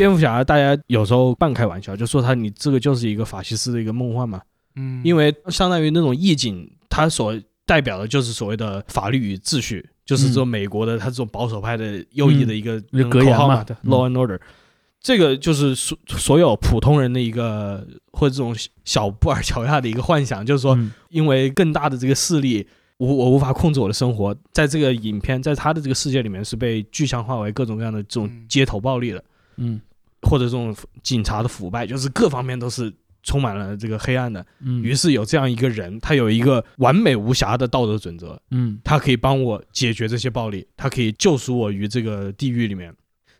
蝙蝠侠大家有时候半开玩笑，就说他你这个就是一个法西斯的一个梦幻嘛，嗯，因为相当于那种意境，它所代表的就是所谓的法律与秩序，就是这种美国的他这种保守派的右翼的一个嗯就格言嘛。口号嘛，law and order。这个就是所所有普通人的一个或者这种小布尔乔亚的一个幻想，就是说，嗯。因为更大的这个势力，我我无法控制我的生活，在这个影片，在他的这个世界里面是被具象化为各种各样的这种嗯。街头暴力的，嗯或者这种警察的腐败，就是各方面都是充满了这个黑暗的。嗯，于是有这样一个人，他有一个完美无瑕的道德准则，嗯。他可以帮我解决这些暴力，他可以救赎我于这个地狱里面。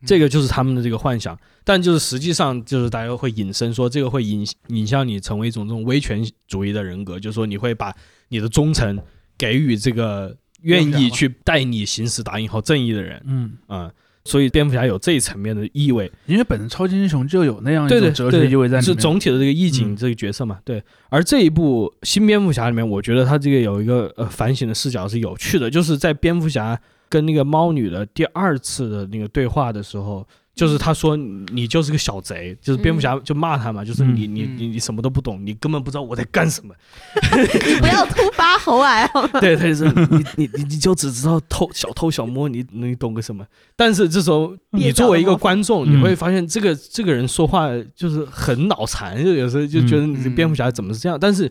这个就是他们的这个幻想，但就是实际上就是大家会引申说，这个会引引向你成为一种这种威权主义的人格，就是说你会把你的忠诚给予这个愿意去带你行使打引号正义的人，嗯，嗯，所以蝙蝠侠有这一层面的意味，因为本身超级英雄就有那样一种哲学意味在里面，是总体的这个意境嗯这个角色嘛，对。而这一部新蝙蝠侠里面，我觉得他这个有一个呃反省的视角是有趣的，就是在蝙蝠侠跟那个猫女的第二次的那个对话的时候。就是他说你你就是个小贼，就是蝙蝠侠就骂他嘛，就是你你嗯你你什么都不懂，你根本不知道我在干什么。你不要突发喉癌好吗？对，他就是你你你你就只知道偷小偷小摸，你你懂个什么？但是这时候你作为一个观众，嗯你会发现这个这个人说话就是很脑残，就有时候就觉得你这蝙蝠侠怎么是这样？但是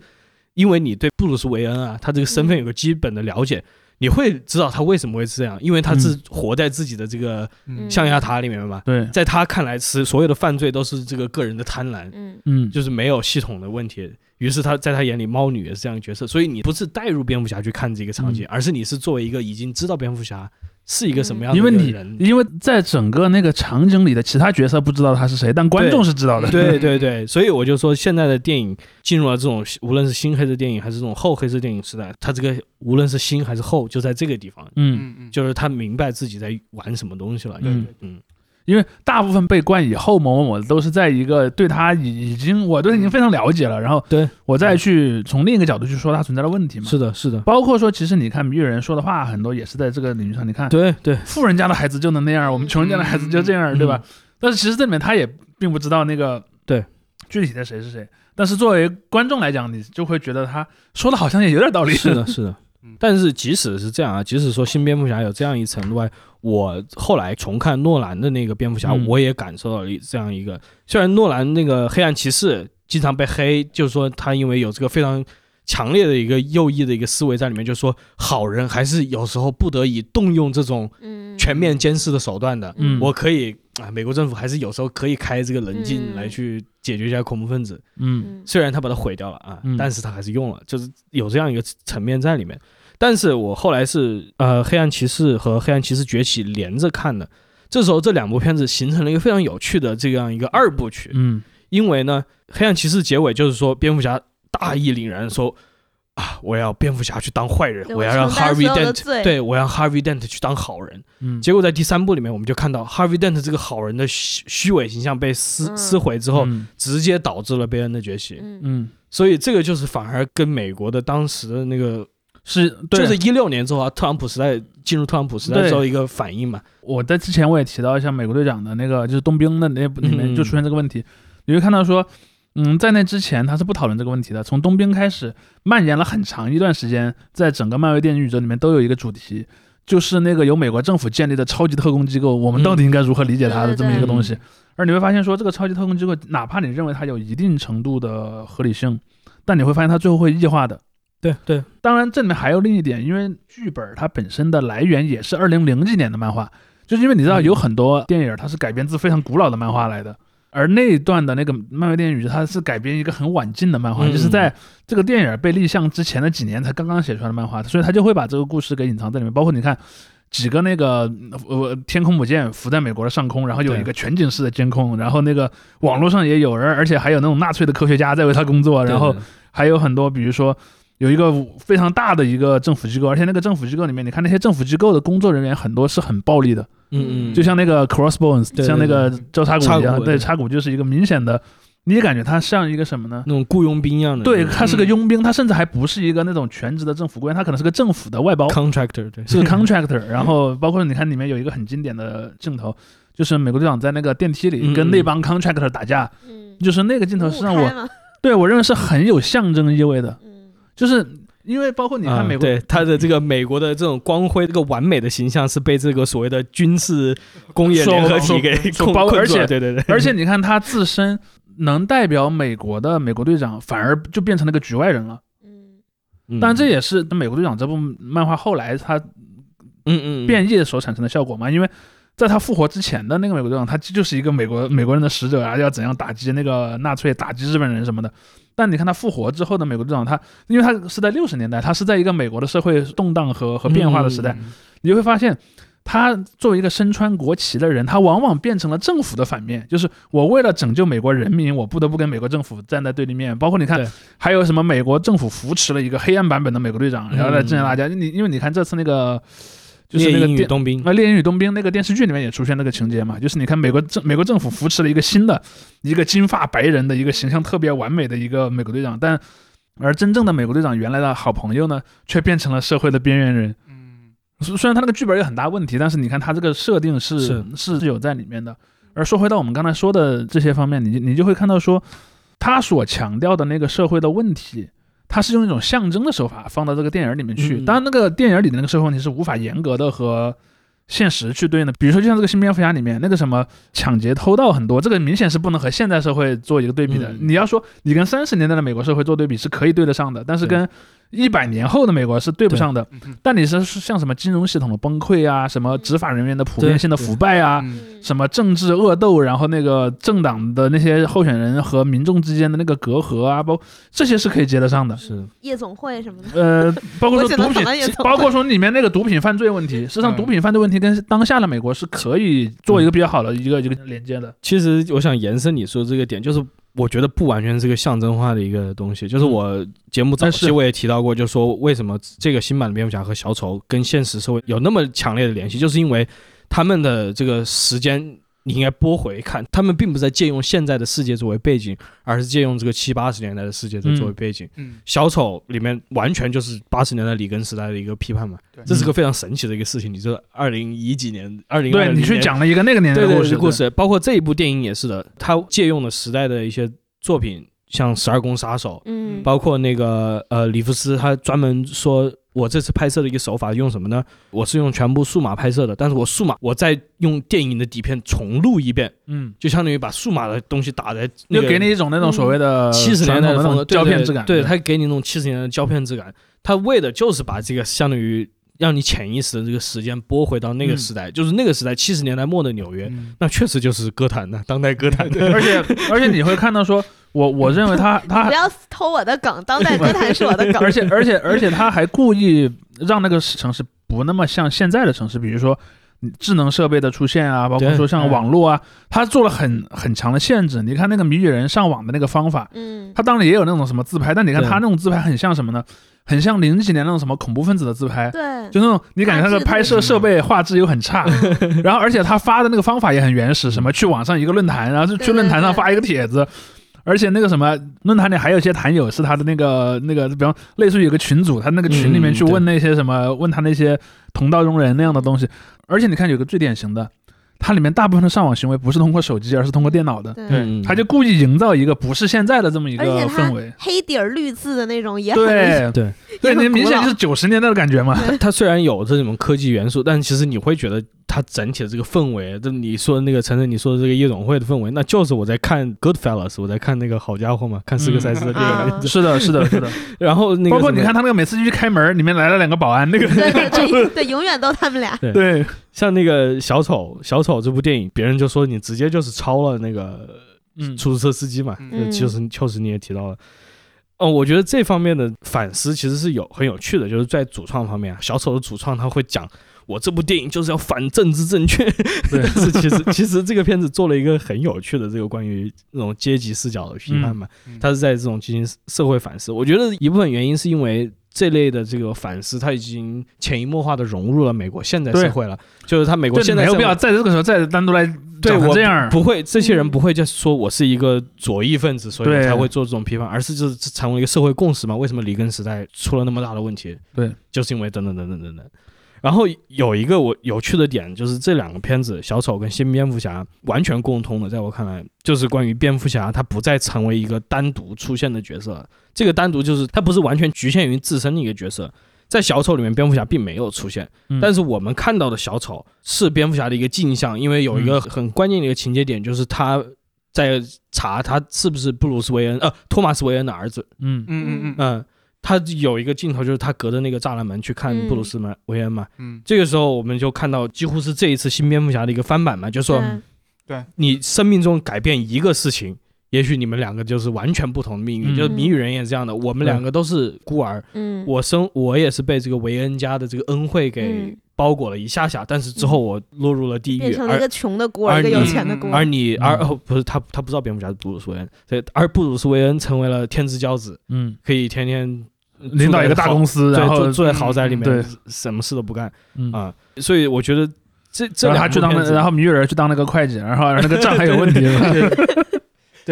因为你对布鲁斯韦恩啊，他这个身份有个基本的了解。你会知道他为什么会这样，因为他是活在自己的这个嗯象牙塔里面嘛。对，在他看来，是所有的犯罪都是这个个人的贪婪，嗯嗯，就是没有系统的问题。于是他在他眼里，猫女也是这样一个角色。所以你不是带入蝙蝠侠去看这个场景，而是你是作为一个已经知道蝙蝠侠是一个什么样的因为你。因为在整个那个场景里的其他角色不知道他是谁，但观众是知道的。对对 对，所以我就说，现在的电影进入了这种无论是新黑色电影还是这种后黑色电影时代，它这个无论是新还是后，就在这个地方，嗯，嗯嗯，就是他明白自己在玩什么东西了。嗯嗯因为大部分被冠以后某某某的都是在一个对他已已经我对他已经非常了解了，然后对我再去从另一个角度去说他存在的问题嘛。是的，是的，包括说，其实你看谜语人说的话很多也是在这个领域上，你看对对，富人家的孩子就能那样，我们穷人家的孩子就这样，嗯对吧？但是其实这里面他也并不知道那个对具体的谁是谁。但是作为观众来讲，你就会觉得他说的好像也有点道理。是的，是的嗯。但是即使是这样啊，即使说新蝙蝠侠有这样一层外，我后来重看诺兰的那个蝙蝠侠，嗯我也感受到了这样一个，虽然诺兰那个黑暗骑士经常被黑，就是说他因为有这个非常。强烈的一个右翼的一个思维在里面，就是说好人还是有时候不得已动用这种嗯，全面监视的手段的。嗯我可以啊，美国政府还是有时候可以开这个棱镜嗯来去解决一下恐怖分子。嗯嗯虽然他把它毁掉了啊，嗯但是他还是用了，就是有这样一个层面在里面。但是我后来是呃，黑暗骑士和黑暗骑士崛起连着看的，这时候这两部片子形成了一个非常有趣的这样一个二部曲。嗯因为呢，黑暗骑士结尾就是说蝙蝠侠大义凛然说。啊！我要蝙蝠侠去当坏人，我要让 Harvey Dent 对我让 Harvey Dent 去当好人。嗯，结果在第三部里面，我们就看到 Harvey Dent 这个好人的虚虚伪形象被撕嗯。撕毁之后，嗯。直接导致了贝恩的崛起。嗯。嗯。所以这个就是反而跟美国的当时的那个，是就是一六年之后啊，特朗普时代进入特朗普时代之后一个反应嘛。我在之前我也提到，像美国队长的那个就是冬兵的那部里面嗯。就出现这个问题，你会看到说，嗯，在那之前他是不讨论这个问题的。从冬兵开始，蔓延了很长一段时间，在整个漫威电影宇宙里面都有一个主题，就是那个由美国政府建立的超级特工机构，我们到底应该如何理解它的这么一个东西。而你会发现说，这个超级特工机构，哪怕你认为它有一定程度的合理性，但你会发现它最后会异化的。对对，当然，这里面还有另一点，因为剧本它本身的来源也是二零零几年的漫画，就是因为你知道嗯有很多电影它是改编自非常古老的漫画来的，而那一段的那个漫威电影宇宙它是改编一个很晚近的漫画，嗯就是在这个电影被立项之前的几年才刚刚写出来的漫画，所以他就会把这个故事给隐藏在里面，包括你看。几个那个呃天空母舰浮在美国的上空，然后有一个全景式的监控，然后那个网络上也有人，而且还有那种纳粹的科学家在为他工作，然后还有很多，比如说有一个非常大的一个政府机构，而且那个政府机构里面，你看那些政府机构的工作人员很多是很暴力的，嗯嗯，就像那个 Crossbones，对像那个交叉骨一样，对，叉骨就是一个明显的，你也感觉他像一个什么呢？那种雇佣兵一样的，对，他是个嗯。佣兵，他甚至还不是一个那种全职的政府官员，他可能是个政府的外包，contractor，对，是个 contractor。然后包括你看里面有一个很经典的镜头，就是美国队长在那个电梯里嗯跟那帮 contractor 打架，嗯，就是那个镜头是让我对我认为是很有象征意味的，嗯就是因为包括你看啊美国，对他的这个美国的这种光辉、这个完美的形象是被这个所谓的军事工业联合体 给包而且对对对，而且 你看他自身能代表美国的美国队长，反而就变成了个局外人了。嗯嗯当然，这也是《美国队长》这部漫画后来他嗯嗯变异所产生的效果嘛，因为。在他复活之前的那个美国队长，他就是一个美国美国人的使者啊，要怎样打击那个纳粹、打击日本人什么的。但你看他复活之后的美国队长，他因为他是在六十年代，他是在一个美国的社会动荡和和变化的时代，嗯你就会发现，他作为一个身穿国旗的人，他往往变成了政府的反面，就是我为了拯救美国人民，我不得不跟美国政府站在对立面。包括你看，还有什么美国政府扶持了一个黑暗版本的美国队长，然后来镇压大家。你因为你看这次那个。就是那猎鹰与个电冬兵，啊，《猎鹰与冬兵》那个电视剧里面也出现那个情节嘛，就是你看美国政美国政府扶持了一个新的一个金发白人的一个形象特别完美的一个美国队长，但而真正的美国队长原来的好朋友呢，却变成了社会的边缘人。嗯，虽虽然他那个剧本有很大问题，但是你看他这个设定是是是有在里面的。而说回到我们刚才说的这些方面，你你就会看到说，他所强调的那个社会的问题，他是用一种象征的手法放到这个电影里面去。嗯当然，那个电影里的那个社会问题是无法严格的和现实去对应的。比如说，就像这个新蝙蝠侠里面那个什么抢劫偷盗很多，这个明显是不能和现代社会做一个对比的。嗯你要说你跟三十年代的美国社会做对比是可以对得上的，但是跟一百年后的美国是对不上的。但你是像什么金融系统的崩溃啊，什么执法人员的普遍性的腐败啊，什么政治恶斗，然后那个政党的那些候选人和民众之间的那个隔阂啊，包这些是可以接得上的。是夜总会什么的，呃，包括说毒品包括说里面那个毒品犯罪问题，实际上嗯毒品犯罪问题跟当下的美国是可以做一个比较好的一个一个连接的。其实我想延伸你说这个点，就是我觉得不完全是个象征化的一个东西。就是我节目早期我也提到过，就是说为什么这个新版的蝙蝠侠和小丑跟现实社会有那么强烈的联系，就是因为他们的这个时间。你应该拨回看，他们并不是在借用现在的世界作为背景，而是借用这个七八十年代的世界在作为背景。嗯，小丑里面完全就是八十年代里根时代的一个批判嘛，对这是个非常神奇的一个事情。你这二零一几年，二零对你去讲了一个那个年代的故事，对故事，包括这一部电影也是的，它借用了时代的一些作品，像《十二宫杀手》，嗯，包括那个呃里夫斯，他专门说。我这次拍摄的一个手法用什么呢？我是用全部数码拍摄的，但是我数码，我再用电影的底片重录一遍，嗯，就相当于把数码的东西打在那个就给你一种那种所谓的七十年代那种，胶片质感，对，它给你那种七十年代的胶片质感。它为的就是把这个相当于让你潜意识的这个时间拨回到那个嗯。时代，就是那个时代七十年代末的纽约，嗯。那确实就是歌坛的当代歌坛的。而且而且你会看到说，我我认为他 他不要偷我的梗，当代歌坛是我的梗，而且而且而且他还故意让那个城市不那么像现在的城市，比如说嗯智能设备的出现啊，包括说像网络啊，它做了很很强的限制。你看那个谜语人上网的那个方法，嗯，他当然也有那种什么自拍，但你看对。他那种自拍很像什么呢？很像零几年那种什么恐怖分子的自拍。对，就那种，你感觉他的拍摄设备画质又很差，嗯。然后而且他发的那个方法也很原始，什么去网上一个论坛，然后就去论坛上发一个帖子，而且那个什么论坛里还有一些坛友是他的那个那个，比方类似于有个群主，他那个群里面去问那些什么，问他那些同道中人那样的东西，而且你看有个最典型的。它里面大部分的上网行为不是通过手机，而是通过电脑的。对嗯他就故意营造一个不是现在的这么一个而且它氛围。黑底儿绿字的那种也很对对 对，也很你明显就是九十年代的感觉嘛。它它虽然有这种科技元素，但其实你会觉得它整体的这个氛围，就你说的那个陈晨你说的这个夜总会的氛围，那就是我在看 Goodfellas，我在看那个好家伙嘛，看斯科塞斯的电影。啊是的，是的，是的。然后那个包括你看他那个每次一去开门，里面来了两个保安，那个对对对对，永远都他们俩，对，像那个小丑，小丑这部电影，别人就说你直接就是抄了那个嗯。出租车司机嘛，嗯。就就是确实你也提到了。哦，我觉得这方面的反思其实是有很有趣的，就是在主创方面啊，小丑的主创他会讲，我这部电影就是要反政治正确，对。但 是其实 其实这个片子做了一个很有趣的这个关于那种阶级视角的批判嘛，嗯嗯。他是在这种进行社会反思。我觉得一部分原因是因为这类的这个反思，他已经潜移默化的融入了美国现代社会了，就是他美国现在没有必要在这个时候再单独来对我这样。不会，这些人嗯不会就说我是一个左翼分子，所以才会做这种批判，而是就是成为一个社会共识嘛？为什么里根时代出了那么大的问题？对，就是因为等等等等等等。然后有一个我有趣的点，就是这两个片子《小丑》跟《新蝙蝠侠》完全共通的，在我看来，就是关于蝙蝠侠他不再成为一个单独出现的角色，这个单独就是他不是完全局限于自身的一个角色。在《小丑》里面，蝙蝠侠并没有出现，嗯。但是我们看到的小丑是蝙蝠侠的一个镜像，因为有一个很关键的一个情节点，就是他在查他是不是布鲁斯韦恩呃托马斯韦恩的儿子，嗯。嗯嗯嗯。嗯，他有一个镜头就是他隔着那个栅栏门去看嗯布鲁斯门韦恩嘛，嗯，这个时候我们就看到几乎是这一次新蝙蝠侠的一个翻版嘛，就是说对。你生命中改变一个事情。也许你们两个就是完全不同的命运，嗯。就是谜语人也是这样的。我们两个都是孤儿，嗯，我生我也是被这个维恩家的这个恩惠给嗯。包裹了一下下，但是之后我落入了地狱，变成了一个穷的孤儿，而一个有你钱的孤儿，而你嗯。而哦不是他他不知道蝙蝠侠是布鲁斯韦恩，对，而布鲁斯韦恩成为了天之骄子，嗯，可以天天领导一个大公司，然后住住在豪宅里面，对。什么事都不干嗯。啊，所以我觉得这这然后他去当然后谜语人去当那个会计，然后那个账还有问题，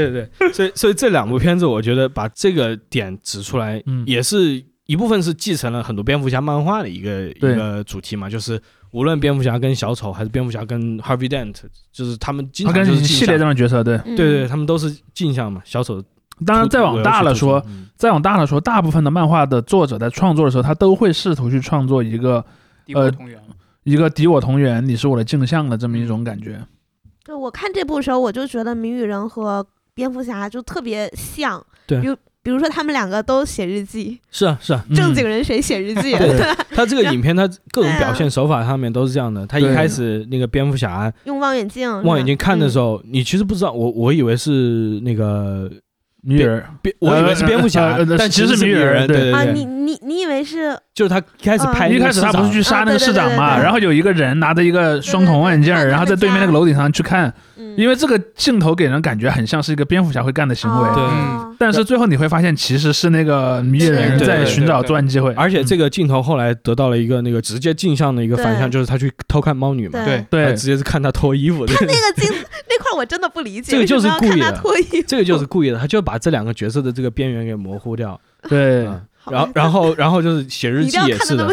对对对，所以所以这两部片子，我觉得把这个点指出来，嗯也是一部分是继承了很多蝙蝠侠漫画的一个一个主题嘛，就是无论蝙蝠侠跟小丑，还是蝙蝠侠跟 Harvey Dent，就是他们经他跟常就是系列这镜像种角色，对。嗯对对，他们都是镜像嘛，小丑。当然，再往大了说，嗯再往大了说，大部分的漫画的作者在创作的时候，他都会试图去创作一个敌我同源。一个敌我同源，你是我的镜像的这么一种感觉。对我看这部的时候，我就觉得谜语人和蝙蝠侠就特别像，对。比如比如说他们两个都写日记，是啊是啊，嗯。正经人谁写日记？对他这个影片，他各种表现手法上面都是这样的。他一开始那个蝙蝠侠用望远镜，望远镜看的时候，候，你其实不知道，我我以为是那个谜语人，蝙，我以为是蝙蝠侠但其实实是谜语是谜语人对对啊，对，你你你以为是就是他一开始嗯。拍一开始他不是去杀那个市长嘛，然后有一个人拿着一个双筒望远镜，然后在对面那个楼顶上去看，嗯，因为这个镜头给人感觉很像是一个蝙蝠侠会干的行为，对。哦但是最后你会发现其实是那个谜人在寻找作案机会，而且这个镜头后来得到了一个那个直接镜像的一个反向，就是他去偷看猫女嘛，对。对。直接是看他脱衣服的，他那个镜那块我真的不理解，这个就是故意的这个就是故意的，他就把这两个角色的这个边缘给模糊掉。对，嗯 然后然后然后就是写日记 也是的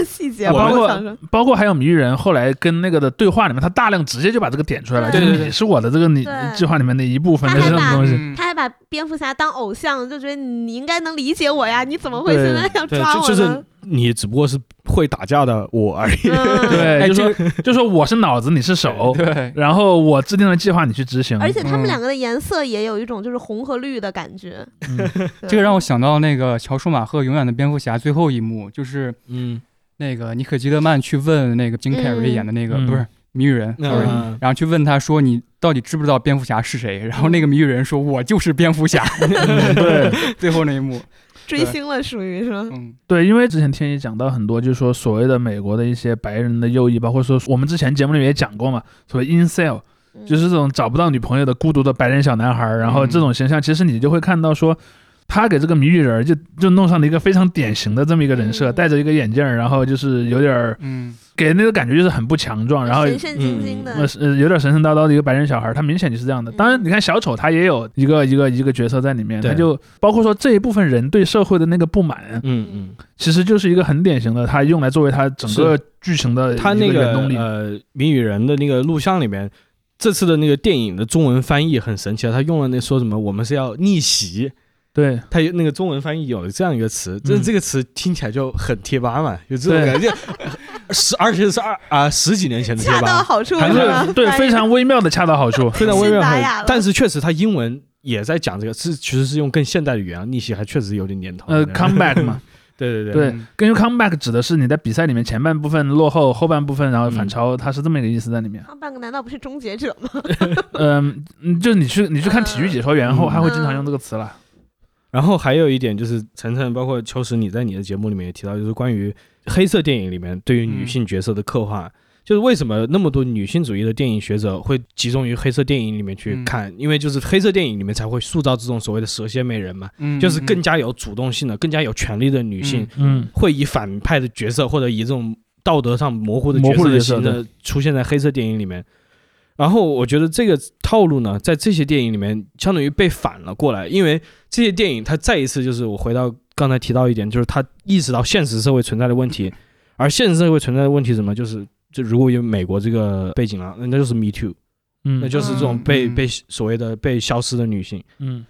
包括包括还有谜语人后来跟那个的对话里面，他大量直接就把这个点出来了，对就是对对你是我的这个你计划里面的一部分的他还把这种东西，还把蝙蝠侠当偶像，就觉得你应该能理解我呀，你怎么会现在要对，抓就就是？你只不过是会打架的我而已。嗯 对，哎就说就说我是脑子，你是手，对，然后我制定了计划，你去执行，而且他们嗯两个的颜色也有一种就是红和绿的感觉。嗯这个让我想到那个乔舒马赫《永远的蝙蝠侠》最后一幕，就是嗯，那个尼可基德曼去问那个金凯瑞演的那个、嗯不是谜语人、然后去问他说你到底知不知道蝙蝠侠是谁？然后那个谜语人说我就是蝙蝠侠。嗯 对 最后那一幕，追星了，属于是吧？嗯对，因为之前天一讲到很多，就是说所谓的美国的一些白人的右翼，包括说我们之前节目里面也讲过嘛，所谓 incel，嗯就是这种找不到女朋友的孤独的白人小男孩儿，然后这种形象，其实你就会看到说。他给这个谜语人儿就就弄上了一个非常典型的这么一个人设，嗯戴着一个眼镜，然后就是有点儿嗯给人那个感觉就是很不强壮，然后神神经经的呃，有点神神叨叨的一个白人小孩，他明显就是这样的。当然，你看小丑他也有一个一个一个角色在里面，他就包括说这一部分人对社会的那个不满，嗯嗯，其实就是一个很典型的，他用来作为他整个剧情的一他那个个原动力。呃谜语人的那个录像里面。这次的那个电影的中文翻译很神奇啊，他用了那说什么我们是要逆袭，对他有那个中文翻译有了这样一个词，这嗯这个词听起来就很贴吧嘛，有这种感觉，十而且是二啊十几年前的贴恰到吧，好处还是？对，非常微妙的恰到好处。非常微妙但是确实他英文也在讲这个，是其实是用更现代的语言，逆袭还确实有点年头。呃，comeback 嘛，对对对对根据 comeback 指的是你在比赛里面前半部分落后，后半部分然后反嗯超，它是这么一个意思在里面。他半个难道不是终结者吗？嗯，嗯就是你去你去看体育解说员后，嗯他会经常用这个词了。然后还有一点就是，晨晨包括秋实，你在你的节目里面也提到，就是关于黑色电影里面对于女性角色的刻画，就是为什么那么多女性主义的电影学者会集中于黑色电影里面去看，因为就是黑色电影里面才会塑造这种所谓的蛇蝎美人嘛，嗯，就是更加有主动性的、更加有权利的女性，嗯，会以反派的角色或者以这种道德上模糊的模角色的形式出现在黑色电影里面。然后我觉得这个套路呢，在这些电影里面相当于被反了过来，因为这些电影它再一次就是我回到刚才提到一点，就是它意识到现实社会存在的问题，而现实社会存在的问题是什么？就是就如果有美国这个背景了，那那就是 Me Too，嗯，那就是这种被嗯。被所谓的被消失的女性。嗯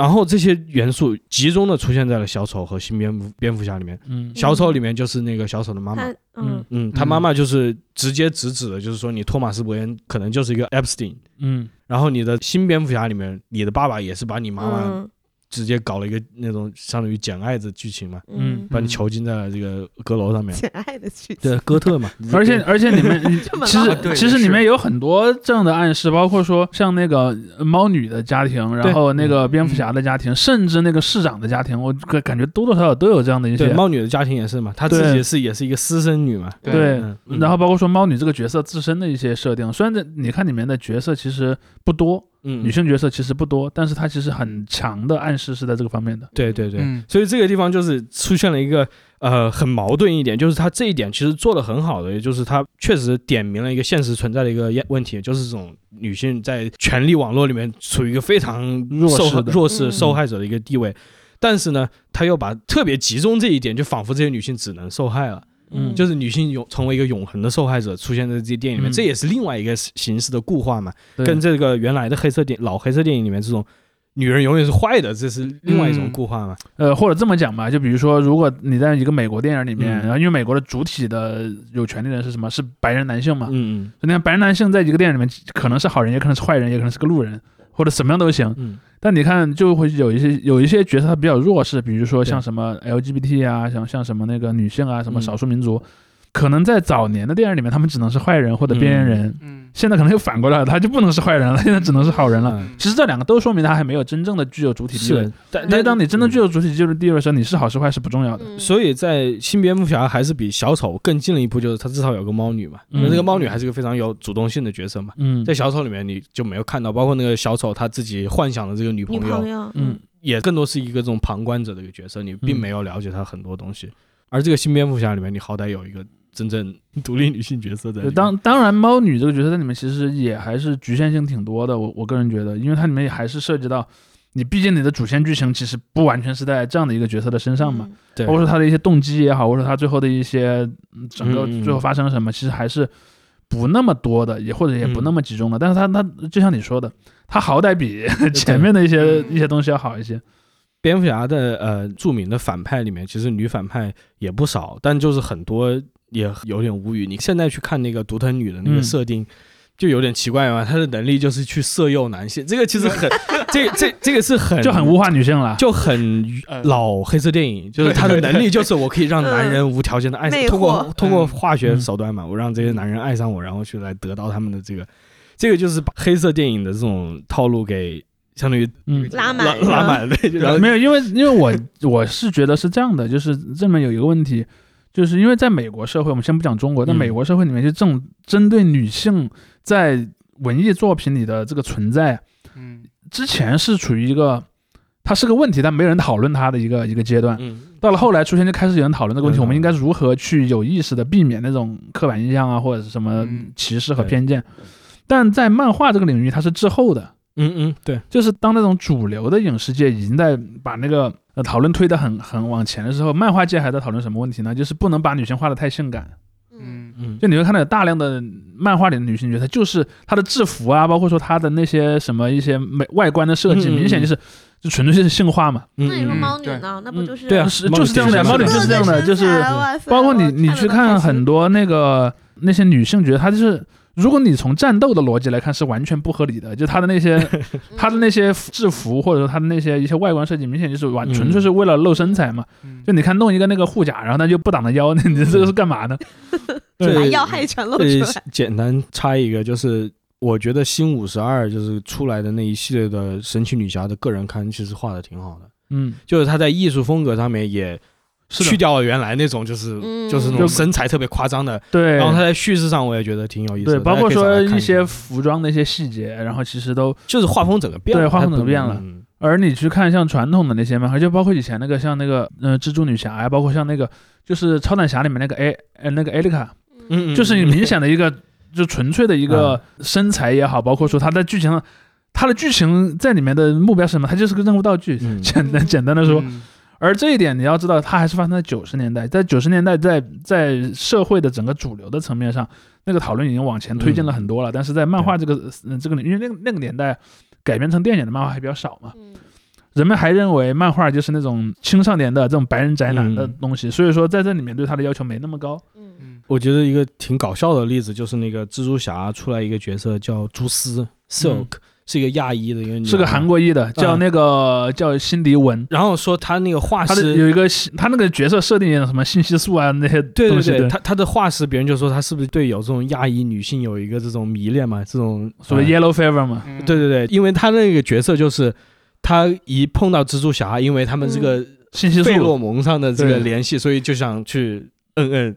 然后这些元素集中的出现在了小丑和新蝙蝠蝙蝠侠里面。嗯。小丑里面就是那个小丑的妈妈，嗯。嗯，他妈妈就是直接直指的，就是说你托马斯·伯恩可能就是一个 Epstein。嗯。然后你的新蝙蝠侠里面，你的爸爸也是把你妈妈嗯直接搞了一个那种相当于简爱的剧情嘛，嗯。把你囚禁在了这个阁楼上面。简爱的剧情，对，哥特嘛，而且而且里面 其实其实里面有很多这样的暗示，包括说像那个猫女的家庭，然后那个蝙蝠侠的家庭，甚至那个市长的家庭，我感感觉多多少少都有这样的一对些。猫女的家庭也是嘛，她自己是也是一个私生女嘛。对。然后包括说猫女这个角色自身的一些设定，虽然这你看里面的角色其实不多，嗯，女性角色其实不多，但是它其实很强的暗示是在这个方面的。对对对，嗯所以这个地方就是出现了一个呃很矛盾一点，就是他这一点其实做的很好的，也就是他确实点明了一个现实存在的一个问题，就是这种女性在权力网络里面处于一个非常弱势弱势嗯受害者的一个地位。但是呢，他又把特别集中这一点，就仿佛这些女性只能受害了，嗯就是女性永成为一个永恒的受害者，出现在这些电影里面，嗯这也是另外一个形式的固化嘛。跟这个原来的黑色电老黑色电影里面这种女人永远是坏的，这是另外一种嗯固化嘛。呃，或者这么讲吧，就比如说，如果你在一个美国电影里面，嗯然后因为美国的主体的有权利人是什么？是白人男性嘛？嗯所以你看白人男性在一个电影里面，可能是好人，也可能是坏人，也可能是个路人，或者什么样都行。嗯。但你看，就会有一些有一些角色他比较弱势，比如说像什么 LGBT 啊，像像什么那个女性啊，什么嗯。少数民族，可能在早年的电影里面，他们只能是坏人或者边缘人。嗯现在可能又反过来了，他就不能是坏人了，现在只能是好人了。嗯其实这两个都说明他还没有真正的具有主体地位但。，但当你真的具有，主体地位的时候，你是好是坏是不重要的。嗯所以在新蝙蝠侠还是比小丑更近了一步，就是他至少有个猫女嘛，嗯因为这个猫女还是个非常有主动性的角色嘛。嗯在小丑里面你就没有看到，包括那个小丑他自己幻想的这个女朋友朋，友，嗯，也更多是一个这种旁观者的一个角色，你并嗯没有了解他很多东西。而这个新蝙蝠侠里面，你好歹有一个真正独立女性角色在里对面。当当然，猫女这个角色在里面其实也还是局限性挺多的。我我个人觉得，因为它里面还是涉及到你，毕竟你的主线剧情其实不完全是在这样的一个角色的身上嘛，嗯对包括说他的一些动机也好，或者说他最后的一些嗯整个最后发生了什么，其实还是不那么多的，也或者也不嗯那么集中的。但是他他就像你说的，他好歹比前面的一些嗯一些东西要好一些。蝙蝠侠的呃著名的反派里面，其实女反派也不少，但就是很多也有点无语。你现在去看那个独藤女的那个嗯。设定，就有点奇怪嘛。她的能力就是去色诱男性，这个其实很，这这这个是很就很物化女性了，就很老黑色电影，就是她的能力就是我可以让男人无条件的爱上，通过通过化学嗯手段嘛，我让这些男人爱上我，然后去来得到他们的这个，这个就是把黑色电影的这种套路给相当于嗯。拉拉满。拉满了，然 后没有，因为因为我我是觉得是这样的，就是这里面有一个问题，就是因为在美国社会，我们先不讲中国，在嗯美国社会里面，就这种针对女性在文艺作品里的这个存在，嗯之前是处于一个它是个问题，但没人讨论它的一个一个阶段。嗯到了后来出现，就开始有人讨论这个问题，嗯我们应该如何去有意识的避免那种刻板印象啊，或者是什么嗯歧视和偏见。但在漫画这个领域，它是滞后的。嗯嗯，对，就是当那种主流的影视界已经在把那个呃讨论推得很很往前的时候，漫画界还在讨论什么问题呢？就是不能把女性画得太性感。嗯嗯嗯就你会看到有大量的漫画里的女性角色，就是她的制服啊，包括说她的那些什么一些美外观的设计，明显就是就纯粹就是性化嘛。嗯那你说嗯对猫女呢？那不嗯就是对啊是就是这样的呀，猫女猫女就是这样的，就是包括你你去看很多那个那些女性角色，她就是。如果你从战斗的逻辑来看，是完全不合理的。就他的那些 他的那些制服，或者说他的那些一些外观设计，明显就是完嗯纯粹是为了露身材嘛。嗯就你看弄一个那个护甲，然后他就不挡着腰，你这个是干嘛呢？对把要害全露出来，简单插一个，就是我觉得新五十二就是出来的那一系列的神奇女侠的个人刊，其实画的挺好的，嗯，就是他在艺术风格上面也是去掉了原来那种就是嗯。就是那种身材特别夸张的，对，然后他在叙事上我也觉得挺有意思对，包括说一一些服装的一些细节，然后其实都，就是画风整个变了，对画风整个变了。嗯。而你去看像传统的那些漫画，就包括以前那个像那个呃蜘蛛女侠呀，包括像那个就是超胆侠里面那个 A 呃那个艾丽卡，嗯，嗯。就是你明显的一个就纯粹的一个身材也好，包括说他在剧情上，它的剧情在里面的目标是什么？他就是个任务道具，嗯。简单简单的说，嗯而这一点你要知道，它还是发生在九十年代，在九十年代在在社会的整个主流的层面上，那个讨论已经往前推进了很多了。但是在漫画这个、呃、这个领域，因为那个那个年代改编成电影的漫画还比较少嘛，嗯。人们还认为漫画就是那种青少年的这种白人宅男的嗯。东西，所以说在这里面对他的要求没那么高。嗯。嗯。我觉得一个挺搞笑的例子就是那个蜘蛛侠出来一个角色叫蛛丝 Silk，、是一个亚裔的一个女孩，是个韩国裔的，叫嗯那个、叫辛迪文，然后说他那个画师有一个信他那个角色设定有什么信息素啊那些对对东西，对，他他的画师，别人就说他是不是对有这种亚裔女性有一个这种迷恋嘛？这种所谓呃 yellow fever 嘛，嗯对对对，因为他那个角色就是他一碰到蜘蛛侠，因为他们这个信息费洛素。蒙上的这个联系，所以就想去嗯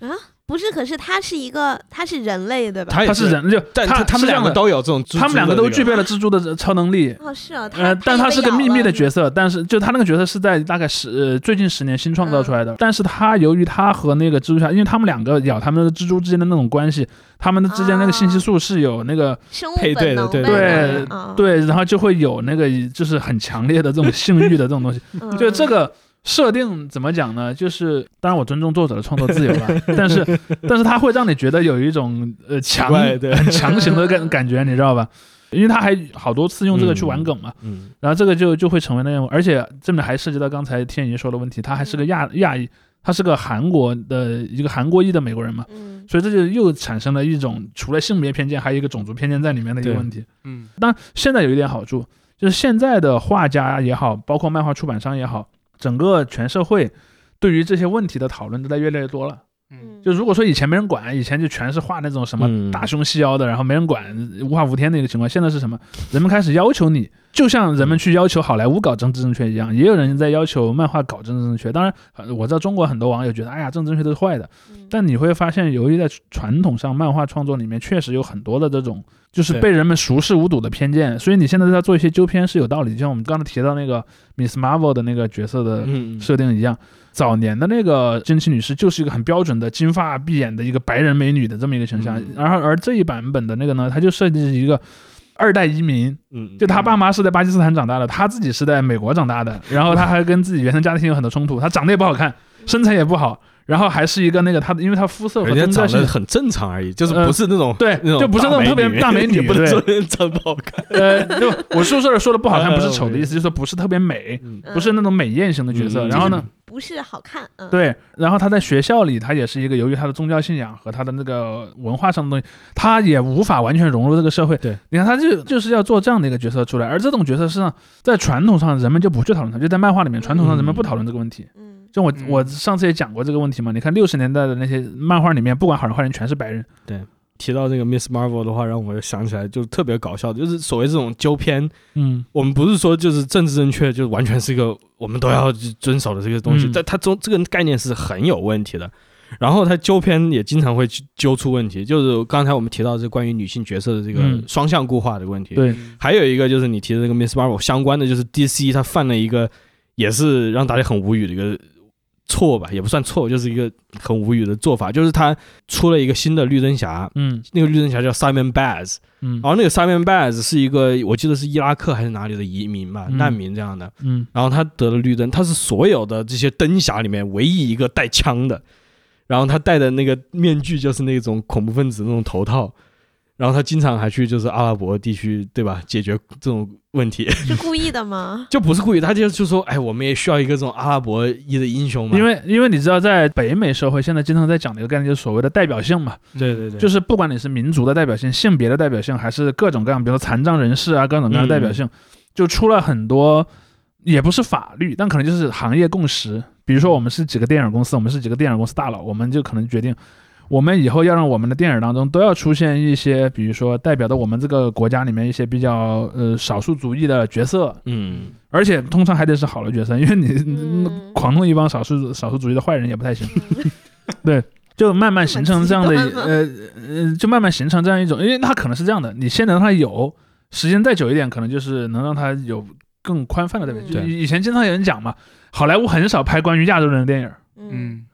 嗯，不是，可是他是一个，他是人类对吧？他他是，人，就但他他他们两个都有这种蜘蛛他们两个都具备了了蜘蛛的超能力。哦，是啊，呃，但他是个秘密的角色，但是就他那个角色是在大概十呃最近十年新创造出嗯来的，但是他由于他和那个蜘蛛侠，因为他们两个咬他们的蜘蛛之间的那种关系，他们的之间那个信息素是有那个、配对的对对啊对，然后就会有那个就是很强烈的这种性欲的这种东西，嗯就这个设定怎么讲呢？就是当然我尊重作者的创作自由了，但是但是他会让你觉得有一种呃强很强行的感感觉，你知道吧？因为他还好多次用这个去玩梗嘛，嗯。然后这个就就会成为那样，而且这里还涉及到刚才天怡说的问题，他还是个亚亚裔，他是个韩国的一个韩国裔的美国人嘛，嗯。所以这就又产生了一种除了性别偏见，还有一个种族偏见在里面的一个问题。嗯。当然，现在有一点好处，就是现在的画家也好，包括漫画出版商也好，整个全社会对于这些问题的讨论都在越来越多了。嗯就如果说以前没人管，以前就全是画那种什么嗯大胸细腰的，然后没人管，无法无天的一个情况。现在是什么？人们开始要求你，就像人们去要求好莱坞搞政治正确一样，也有人在要求漫画搞政治正确。当然，呃我知道中国很多网友觉得，哎呀，政治正确都是坏的。嗯但你会发现，由于在传统上漫画创作里面确实有很多的这种，就是被人们熟视无睹的偏见，所以你现在在做一些纠偏是有道理。就像我们刚才提到那个 Miss Marvel 的那个角色的嗯设定一样，早年的那个珍奇女士就是一个很标准的金发碧眼的一个白人美女的这么一个形象，嗯。然后而这一版本的那个呢，它就设计一个。二代移民，嗯，就他爸妈是在巴基斯坦长大的，他自己是在美国长大的，然后他还跟自己原生家庭有很多冲突，他长得也不好看，身材也不好，然后还是一个那个他，因为他肤色和人家长得很正常而已，就是呃不是那种对那种就不是那种特别大美 女不能对说人长 得不好看，呃，就我说说说的不好看，呃不是丑的意思，就是说不是特别美，嗯不是那种美艳型的角色。嗯然后呢，不是好看，嗯，对，然后他在学校里，他也是一个由于他的宗教信仰和他的那个文化上的东西，他也无法完全融入这个社会。对，你看他就就是要做这样的一个角色出来，而这种角色实际上在传统上人们就不去讨论它，就在漫画里面传统上人们不讨论这个问题。嗯，就我嗯我上次也讲过这个问题嘛，你看六十年代的那些漫画里面，不管好人坏人全是白人。对提到这个 Miss Marvel 的话，让我想起来就特别搞笑，就是所谓这种纠偏，嗯我们不是说就是政治正确，就完全是一个我们都要遵守的这个东西，嗯但它中这个概念是很有问题的。然后它纠偏也经常会揪出问题，就是刚才我们提到这关于女性角色的这个嗯双向固化的问题。对，还有一个就是你提的这个 Miss Marvel 相关的，就是 DC 它犯了一个也是让大家很无语的一个错吧，也不算错，就是一个很无语的做法，就是他出了一个新的绿灯侠，嗯。那个绿灯侠叫 Simon Baz，嗯。然后那个 Simon Baz 是一个我记得是伊拉克还是哪里的移民吧，嗯。难民这样的，嗯。然后他得了绿灯，他是所有的这些灯侠里面唯一一个带枪的，然后他戴的那个面具就是那种恐怖分子那种头套，然后他经常还去就是阿拉伯地区，对吧？解决这种问题，是故意的吗？就不是故意，他就就说，哎，我们也需要一个这种阿拉伯裔的英雄嘛，因为因为你知道，在北美社会现在经常在讲的一个概念，就是所谓的代表性嘛。对对对，就是是不管你是民族的代表性、性别的代表性，还是各种各样，比如说残障人士啊，各种各样的代表性，就出了很多，也不是法律，但可能就是行业共识。比如说，我们是几个电影公司，我们是几个电影公司大佬，我们就可能决定，我们以后要让我们的电影当中都要出现一些，比如说代表的我们这个国家里面一些比较呃少数族裔的角色，嗯，而且通常还得是好的角色，因为你、嗯。狂弄一帮少数少数族裔的坏人也不太行。对，就慢慢形成这样的呃呃，就慢慢形成这样一种，因为它可能是这样的，你先能让它有，时间再久一点，可能就是能让它有更宽泛的代表。嗯。就以前经常有人讲嘛，好莱坞很少拍关于亚洲人的电影，嗯，嗯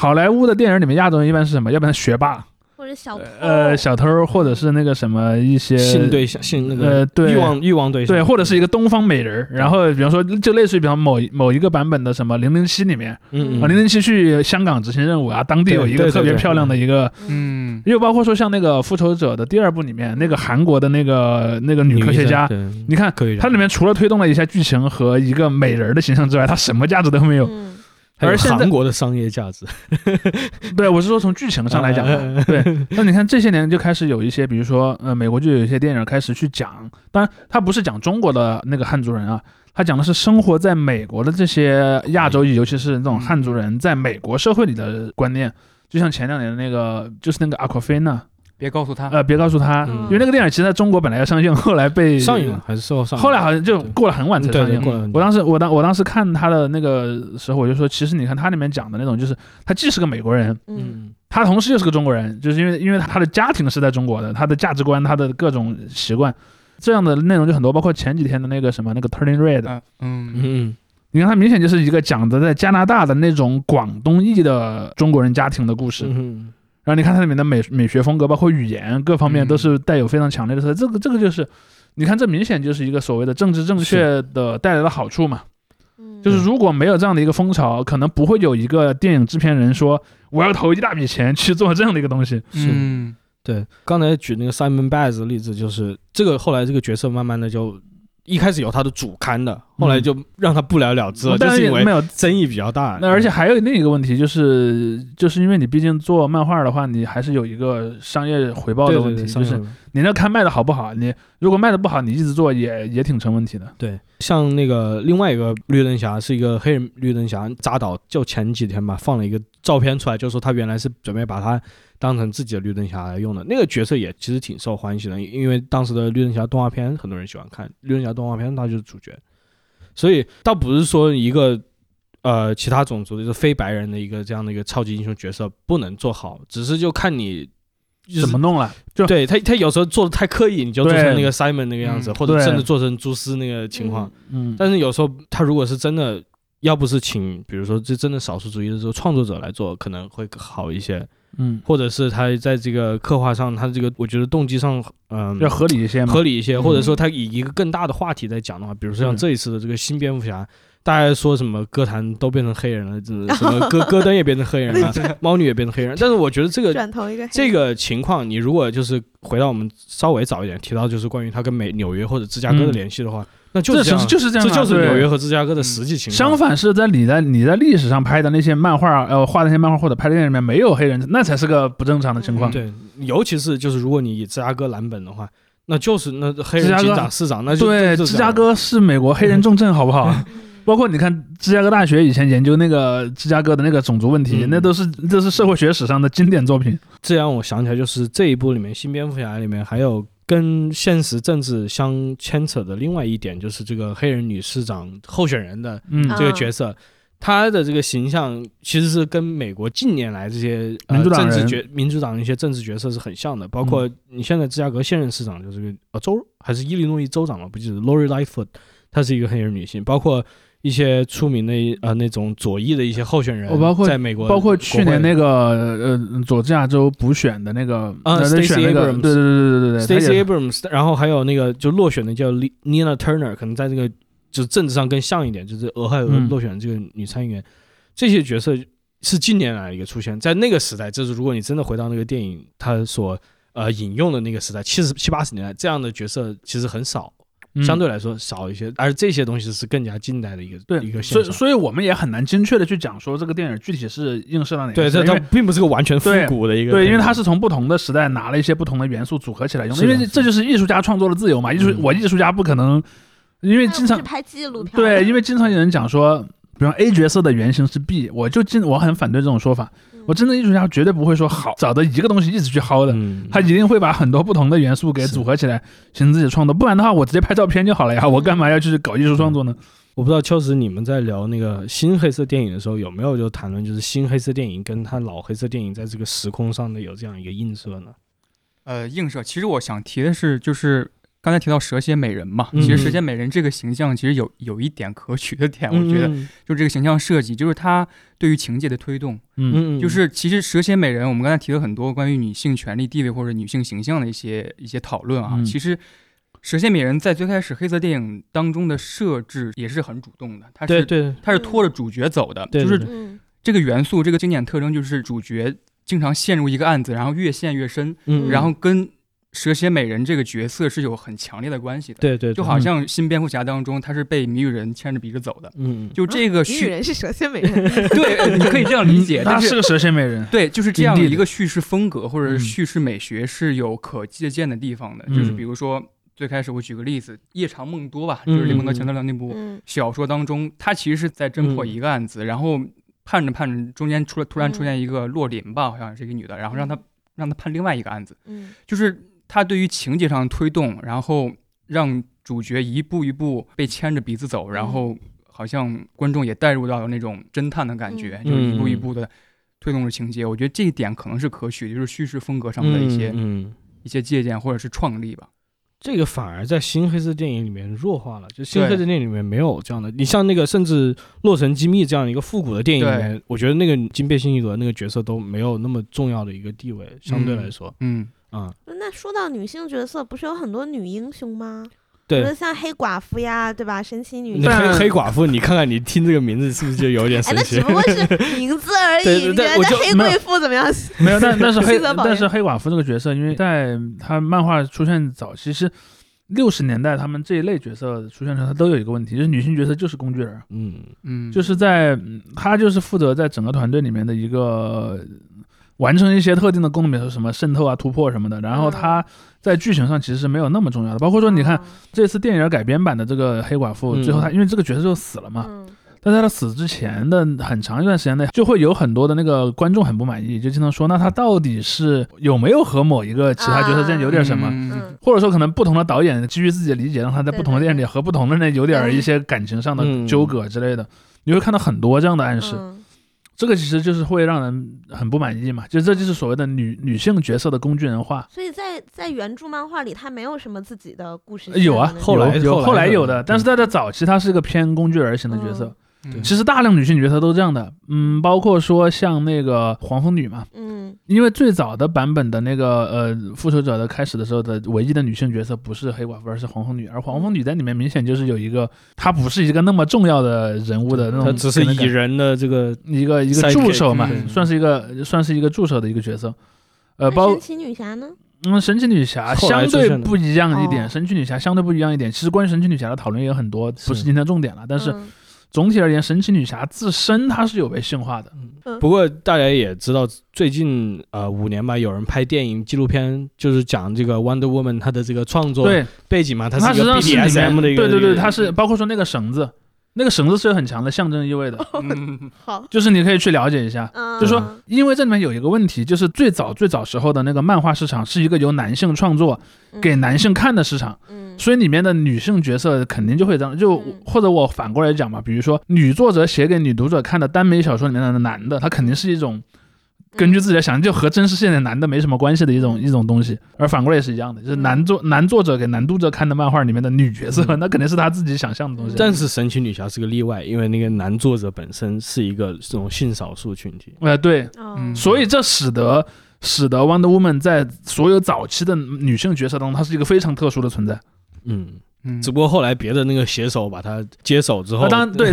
好莱坞的电影里面亚洲人一般是什么？要不然学霸，或者者小偷，呃小偷，或者是那个什么一些性对象性那个呃对。欲望欲望对象对，或者是一个东方美人，然后比方说就类似于比方某某一个版本的什么零零七里面嗯啊，零零七去香港执行任务啊，当地有一个特别漂亮的一个，嗯，又包括说像那个复仇者的第二部里面那个韩国的那个那个女科学家，你看它里面除了推动了一下剧情和一个美人的形象之外，它什么价值都没有。嗯而现在韩国的商业价值 对，我是说从剧情上来讲。对，那你看这些年就开始有一些，比如说呃，美国就有一些电影开始去讲，当然他不是讲中国的那个汉族人啊，他讲的是生活在美国的这些亚洲裔，尤其是那种汉族人在美国社会里的观念。就像前两年的那个，就是那个阿奎菲娜，别告诉他，呃，别告诉他，嗯因为那个电影其实在中国本来要上映，后来被上映了，还是后上映？后来好像就过了很晚才对上映。对过了很久。我当时我当我当时看他的那个时候，我就说，其实你看他里面讲的那种，就是他既是个美国人，嗯嗯他同时又是个中国人，就是因为因为他的家庭是在中国的，他的价值观、他的各种习惯，这样的内容就很多。包括前几天的那个什么那个 Turning Red，、嗯嗯嗯你看他明显就是一个讲的在加拿大的那种广东裔的中国人家庭的故事。嗯然后你看它里面的美美学风格，包括语言各方面嗯都是带有非常强烈的色彩。这个这个就是，你看这明显就是一个所谓的政治正确的带来的好处嘛。嗯就是如果没有这样的一个风潮，可能不会有一个电影制片人说我要投一大笔钱去做这样的一个东西。嗯对，刚才举那个 Simon Baez 的例子，就是这个后来这个角色慢慢的就一开始有他的主刊的，后来就让他不了了之了，当就是因为没有争议比较大。那而且还有另一个问题，就是就是因为你毕竟做漫画的话，你还是有一个商业回报的问题，就是你那刊卖的好不好，你如果卖的不好，你一直做也也挺成问题的。对，像那个另外一个绿灯侠是一个黑人绿灯侠，扎导就前几天吧放了一个照片出来，就说他原来是准备把他当成自己的绿灯侠来用的。那个角色也其实挺受欢迎的，因为当时的绿灯侠动画片很多人喜欢看，绿灯侠动画片他就是主角，所以倒不是说一个。呃，其他种族的就是非白人的一个这样的一个超级英雄角色不能做好，只是就看你就是怎么弄了？就对他，他有时候做的太刻意，你就做成那个 Simon 那个样子，嗯或者对甚至做成蛛丝那个情况。嗯，但是有时候他如果是真的，要不是请，比如说这真的少数族裔的这个创作者来做，可能会好一些，嗯，或者是他在这个刻画上，他这个我觉得动机上，嗯、要合理一些嘛。合理一些，嗯或者说他以一个更大的话题在讲的话，比如说像嗯这一次的这个新蝙蝠侠。大家说什么歌坛都变成黑人了，这 什么戈戈登也变成黑人了，猫女也变成黑人。但是我觉得这个这个情况，你如果就是回到我们稍微早一点提到，就是关于他跟美纽约或者芝加哥的嗯联系的话，那就是这这样是就是这样啊，这就是纽约和芝加哥的实际情况。相反是在你在你在历史上拍的那些漫画，呃，画的那些漫画或者拍的电影里面没有黑人，那才是个不正常的情况。嗯对，尤其是就是如果你以芝加哥蓝本的话，那就是那黑人警长、市长，那就对，芝加哥是美国黑人重镇，好不好？嗯 包括你看芝加哥大学以前研究那个芝加哥的那个种族问题，嗯那都是这是社会学史上的经典作品。这让我想起来，就是这一部里面《新蝙蝠侠》里面还有跟现实政治相牵扯的另外一点，就是这个黑人女市长候选人的这个角色，她的这个形象其实是跟美国近年来这些、呃、民主党政治角民主党的一些政治角色是很像的，包括你现在芝加哥现任市长就是个呃州还是伊利诺伊州长嘛，不记得 Lori Lightfoot，她是一个黑人女性，包括。一些出名的呃那种左翼的一些候选人，哦包括在美国，包括去年那个个呃佐治亚州补选的那个啊呃在 Stacey 选那个 Abrams 对对对对对对 Stacey Abrams，然后还有那个就落选的叫 Nina Turner，可能在这个就是政治上更像一点，就是俄亥俄嗯。落选的这个女参议员，这些角色是近年来的一个出现，在那个时代，就是如果你真的回到那个电影它所呃引用的那个时代，七十七八十年代这样的角色其实很少，嗯相对来说少一些，而这些东西是更加近代的一个对一个所以现象。所以我们也很难精确的去讲说这个电影具体是映射到哪个对，这它并不是个完全复古的一个对，因为它是从不同的时代拿了一些不同的元素组合起来用的，因为这就是艺术家创作的自由嘛。艺术嗯我艺术家不可能，因为经常对，因为经常有人讲说，比方 A 角色的原型是 B，我就经我很反对这种说法。嗯我真的艺术家绝对不会说好找的一个东西一直去薅的，嗯，他一定会把很多不同的元素给组合起来，形成自己的创作。不然的话，我直接拍照片就好了呀，我干嘛要去搞艺术创作呢？我不知道秋实你们在聊那个新黑色电影的时候，有没有就谈论就是新黑色电影跟他老黑色电影在这个时空上的有这样一个映射呢？呃，映射。其实我想提的是，就是刚才提到蛇蝎美人嘛，嗯其实蛇蝎美人这个形象其实有有一点可取的点，我觉得就是这个形象设计，就是它对于情节的推动，嗯嗯，就是其实蛇蝎美人，我们刚才提了很多关于女性权利地位或者女性形象的一些一些讨论啊，嗯。其实。蛇蝎美人在最开始黑色电影当中的设置也是很主动的，它是对对。它是拖着主角走的，对对就是嗯。这个元素，这个经典特征就是主角经常陷入一个案子，然后越陷越深，嗯，然后跟蛇蝎美人这个角色是有很强烈的关系的。对对，就好像新蝙蝠侠当中，他是被谜语人牵着鼻子走的。嗯嗯。就这个谜语叙，人是蛇蝎美人，对，呃你可以这样理解，他是是个蛇蝎美人，对，就是这样一个叙事风格或者叙事美学是有可借鉴的地方的。嗯。就是比如说，最开始我举个例子，《夜长梦多》吧，嗯就是雷蒙德·钱德勒那部嗯。小说当中，他其实是在侦破嗯。一个案子，然后判着判着，中间出了突然出现一个洛林吧，好像是一个女的，然后让他让他判另外一个案子，嗯。就是他对于情节上的推动，然后让主角一步一步被牵着鼻子走，然后好像观众也带入到了那种侦探的感觉，嗯就是一步一步的推动着情节。我觉得这一点可能是可取，就是叙事风格上的一些、嗯。一些借鉴或者是创立吧。这个反而在新黑色电影里面弱化了，就新黑色电影里面没有这样的。你像那个甚至《洛城机密》这样一个复古的电影里面，我觉得那个金贝辛尼格那个角色都没有那么重要的一个地位，相对来说，嗯，啊、那说到女性角色，不是有很多女英雄吗？比对如。像黑寡妇呀，对吧？神奇女你侠。黑黑寡妇，你看看你听这个名字是不是就有点哎，神奇那只？不过是 名字而已。对对你觉得对我就黑贵妇怎么样？没有，但但是 黑但是黑寡妇这个角色，因为在他漫画出现早期是六十年代，他们这一类角色出现的时候，他都有一个问题，就是女性角色就是工具人，嗯嗯，就是在嗯他就是负责在整个团队里面的一个完成一些特定的功能，比如说什么渗透啊、突破什么的。然后他在剧情上其实是没有那么重要的，包括说你看哦这次电影改编版的这个黑寡妇，嗯最后他因为这个角色就死了嘛，嗯。但在他死之前的很长一段时间内，就会有很多的那个观众很不满意，就经常说，那他到底是有没有和某一个其他角色之间有点什么？或者说，可能不同的导演基于自己的理解，让他在不同的电影里和不同的人有点一些感情上的嗯。纠葛之类的，你会看到很多这样的暗示。嗯这个其实就是会让人很不满意嘛，就这就是所谓的女女性角色的工具人化。所以在在原著漫画里，他没有什么自己的故事有啊后来有有后来有的，的但是在这早期，他是一个偏工具人型的角色。嗯其实大量女性角色都是这样的，嗯，包括说像那个黄蜂女嘛，嗯因为最早的版本的那个呃复仇者的开始的时候的唯一的女性角色不是黑寡妇，而是黄蜂女，而黄蜂女在里面明显就是有一个她不是一个那么重要的人物的那种，她只是蚁人的这个一个一个助手嘛，嗯算是一个算是一个助手的一个角色。呃，那包神奇女侠呢？嗯，神奇女侠相对不一样一点，哦神奇女侠相对不一样一点。其实关于神奇女侠的讨论也有很多，不是是今天重点了。但是嗯总体而言，神奇女侠自身它是有被驯化的。不过大家也知道，最近呃五年吧，有人拍电影纪录片，就是讲这个 Wonder Woman 她的这个创作，背景嘛，它是一个 BDSM 的一个，对对对，它是包括说那个绳子，那个绳子是有很强的象征意味的，嗯。好，就是你可以去了解一下。嗯，就说，因为这里面有一个问题，就是最早最早时候的那个漫画市场是一个由男性创作给男性看的市场，嗯，所以里面的女性角色肯定就会这样，就嗯。或者我反过来讲吧，比如说女作者写给女读者看的耽美小说里面的男的，他肯定是一种根据自己的想象，就和真实世界的男的没什么关系的一种嗯。一种东西，而反过来也是一样的，就是男作男作者给男读者看的漫画里面的女角色，嗯。那肯定是他自己想象的东西。但是神奇女侠是个例外，因为那个男作者本身是一个这种性少数群体。呃，对，所以这使得使得 Wonder Woman 在所有早期的女性角色当中，她是一个非常特殊的存在。嗯，嗯只不过后来别的那个写手把它接手之后，啊，当然，对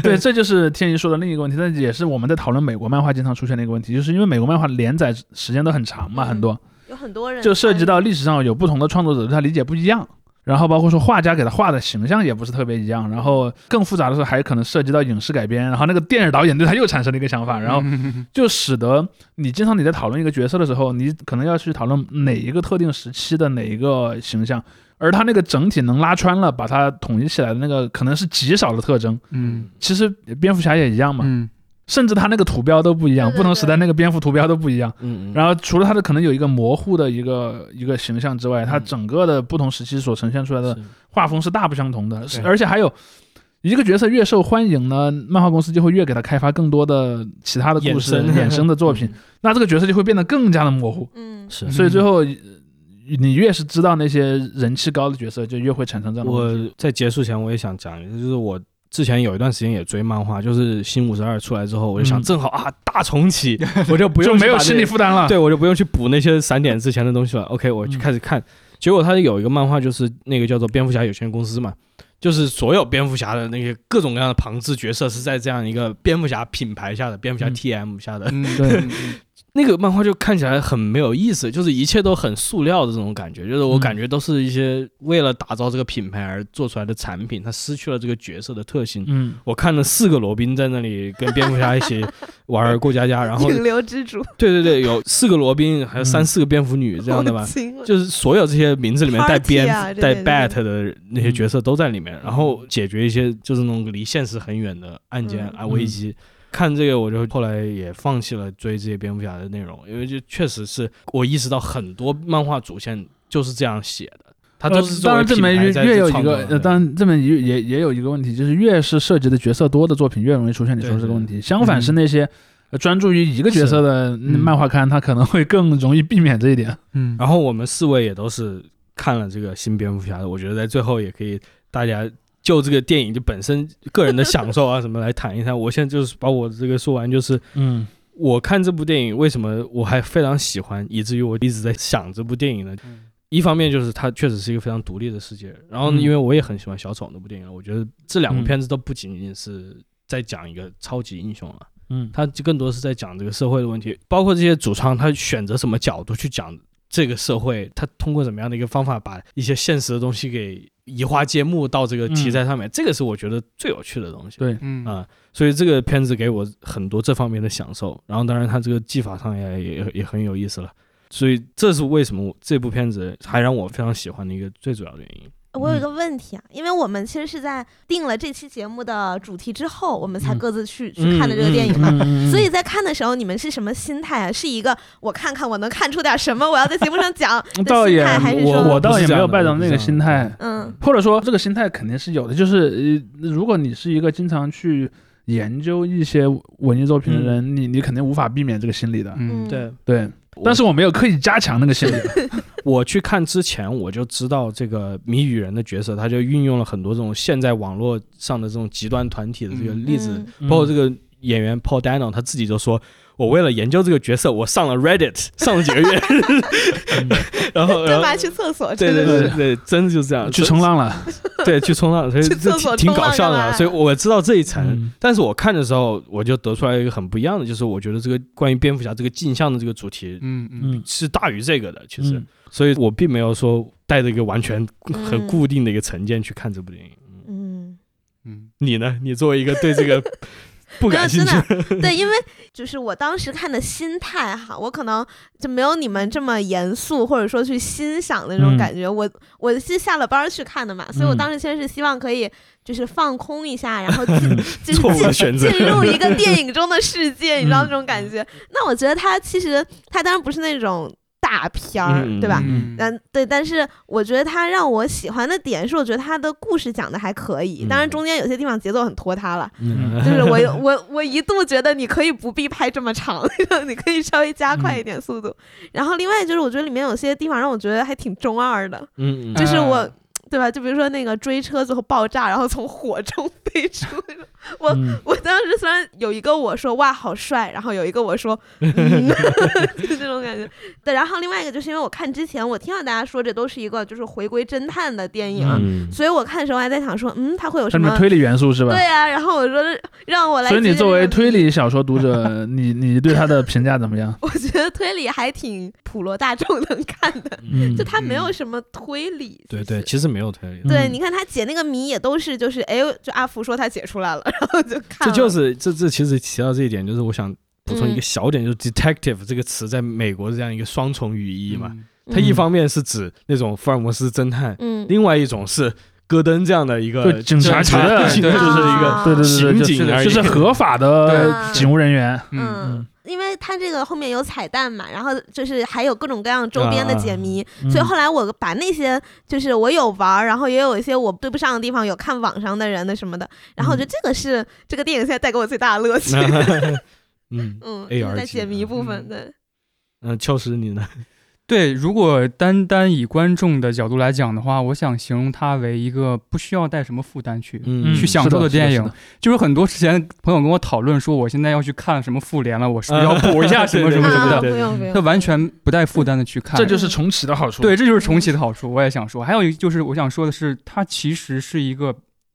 对，这就是天一说的另一个问题，但也是我们在讨论美国漫画经常出现的一个问题，就是因为美国漫画连载时间都很长嘛，嗯很多有很多人就涉及到历史上有不同的创作者对他理解不一样。然后包括说画家给他画的形象也不是特别一样，然后更复杂的是还可能涉及到影视改编，然后那个电影导演对他又产生了一个想法，然后嗯 就使得你经常你在讨论一个角色的时候，你可能要去讨论哪一个特定时期的哪一个形象，而他那个整体能拉穿了，把它统一起来的那个可能是极少的特征。嗯。其实蝙蝠侠也一样嘛，嗯。甚至他那个图标都不一样，对对。不同时代那个蝙蝠图标都不一样。嗯，嗯，然后除了它的可能有一个模糊的一个一个形象之外，它整个的不同时期所呈现出来的画风是大不相同的，对。而且还有。一个角色越受欢迎呢，漫画公司就会越给他开发更多的其他的故事衍生。衍生的作品，那这个角色就会变得更加的模糊。嗯是。所以最后，你越是知道那些人气高的角色，就越会产生这样的问题。我在结束前我也想讲，就是我之前有一段时间也追漫画，就是新五十二出来之后，我就想嗯正好啊大重启，我就不用就没有心理负担了。对我就不用去补那些散点之前的东西了。OK，我就嗯开始看，结果它有一个漫画，就是那个叫做蝙蝠侠有限公司嘛，就是所有蝙蝠侠的那些各种各样的旁支角色是在这样一个蝙蝠侠品牌下的，蝙蝠侠嗯 TM 下的。嗯，对 那个漫画就看起来很没有意思，就是一切都很塑料的这种感觉，就是我嗯。感觉都是一些为了打造这个品牌而做出来的产品，它失去了这个角色的特性。嗯，我看了四个罗宾在那里跟蝙蝠侠一起 玩儿过家家，然后 引流之主。对对对，有四个罗宾，还有三嗯四个蝙蝠女这样的吧就是所有这些名字里面带蝙带 bat 的那些角色都在里面，然后解决一些就是那种离现实很远的案件嗯。啊危机。看这个，我就后来也放弃了追这些蝙蝠侠的内容，因为就确实是我意识到很多漫画主线就是这样写的，他都是呃当然这里面越越有一个，呃，当然然这里面也也也有一个问题，就是越是涉及的角色多的作品，越容易出现你说的这个问题。相反是那些呃专注于一个角色的嗯漫画刊，它可能会更容易避免这一点。嗯，然后我们四位也都是看了这个新蝙蝠侠的，我觉得在最后也可以大家就这个电影就本身个人的享受啊什么来谈一谈。我现在就是把我这个说完，就是嗯我看这部电影为什么我还非常喜欢，以至于我一直在想这部电影呢？嗯一方面就是它确实是一个非常独立的世界，然后因为我也很喜欢小丑那部电影，我觉得这两部嗯片子都不仅仅是在讲一个超级英雄了。嗯他就更多是在讲这个社会的问题，包括这些主创他选择什么角度去讲这个社会，他通过怎么样的一个方法把一些现实的东西给移花接木到这个题材上面，这个是我觉得最有趣的东西。对，嗯啊、所以这个片子给我很多这方面的享受，然后当然它这个技法上也也也很有意思了，所以这是为什么这部片子还让我非常喜欢的一个最主要的原因。嗯我有一个问题啊，因为我们其实是在定了这期节目的主题之后，我们才嗯。各自去、去看的这个电影嘛。嗯所以在看的时候，你们是什么心态啊？是一个我看看我能看出点什么，我要在节目上讲 的心态，还是我说我倒也没有不是这样的抱着那个心态，嗯。或者说这个心态肯定是有的，就是呃，如果你是一个经常去研究一些文艺作品的人，你你肯定无法避免这个心理的。嗯，对，对，但是我没有刻意加强那个线条。我去看之前，我就知道这个谜语人的角色，他就运用了很多这种现在网络上的这种极端团体的这个例子，嗯包括这个演员 Paul Dano 他自己就说。我为了研究这个角色，我上了 Reddit，上了几个月，然后，干嘛去厕所？对对对对，真的就是这样，去冲浪了，对，去冲浪，所以去这厕所挺挺搞笑的嘛。所以我知道这一层，嗯。但是我看的时候，我就得出来一个很不一样的，就是我觉得这个关于蝙蝠侠这个镜像的这个主题嗯嗯。嗯，是大于这个的，其实，嗯。所以我并没有说带着一个完全很嗯固定的一个成见去看这部电影。嗯。嗯，嗯。你呢？你作为一个对这个不感真的对，因为 就是我当时看的心态哈，我可能就没有你们这么严肃，或者说去欣赏的那种嗯感觉。我我是下了班儿去看的嘛，所以我嗯当时其实是希望可以就是放空一下，然后进 就是进进入一个 电影中的世界，你知道嗯那种感觉。那我觉得他其实他当然不是那种大片儿，嗯对吧？嗯嗯，对，但是我觉得他让我喜欢的点是，我觉得他的故事讲的还可以，当然嗯中间有些地方节奏很拖沓了，嗯就是我 我我一度觉得你可以不必拍这么长，你可以稍微加快一点速度。然后另外就是我觉得里面有些地方让我觉得还挺中二的，嗯嗯就是我。啊对吧？就比如说那个追车最后爆炸，然后从火中 飞出那种。我嗯我当时虽然有一个我说哇好帅，然后有一个我说 嗯，就这种感觉。对，然后另外一个就是因为我看之前我听到大家说这都是一个就是回归侦探的电影，嗯所以我看的时候还在想说，嗯，它会有什么？推理元素是吧？对啊，然后我说让我来。所以你作为推，理小说读者，你你对他的评价怎么样？我觉得推理还挺普罗大众能看的，嗯就它没有什么推理。对对，其实其实没有推理。对，嗯你看他解那个谜也都是就是哎，就阿福说他解出来了，然后就看了。这就是这这其实提到这一点，就是我想补充一个嗯小点，就是 detective 这个词在美国是这样一个双重语义嘛。嗯它一方面是指那种福尔摩斯侦探，嗯，另外一种是戈登这样的一个警察局的就是对一个啊对对对警，就是合法的警务人员。嗯嗯，因为它这个后面有彩蛋嘛，然后就是还有各种各样周边的解谜，嗯所以后来我把那些就是我有玩儿，然后也有一些我对不上的地方，有看网上的人的什么的，然后我觉得这个是这个电影现在带给我最大的乐趣。嗯嗯在解谜部分，嗯对，嗯，确实你呢？对，如果单单以观众的角度来讲的话，我想形容它为一个不需要带什么负担去、嗯去享受的电影。就是很多之前朋友跟我讨论说，我现在要去看什么复联了，我是不是要补一下什么什么什么啊，的？不用不他，完全不带负担的去看，这就是重启的好处。对，这就是重启的好处。我也想说，还有一就是我想说的是，它其实是一个，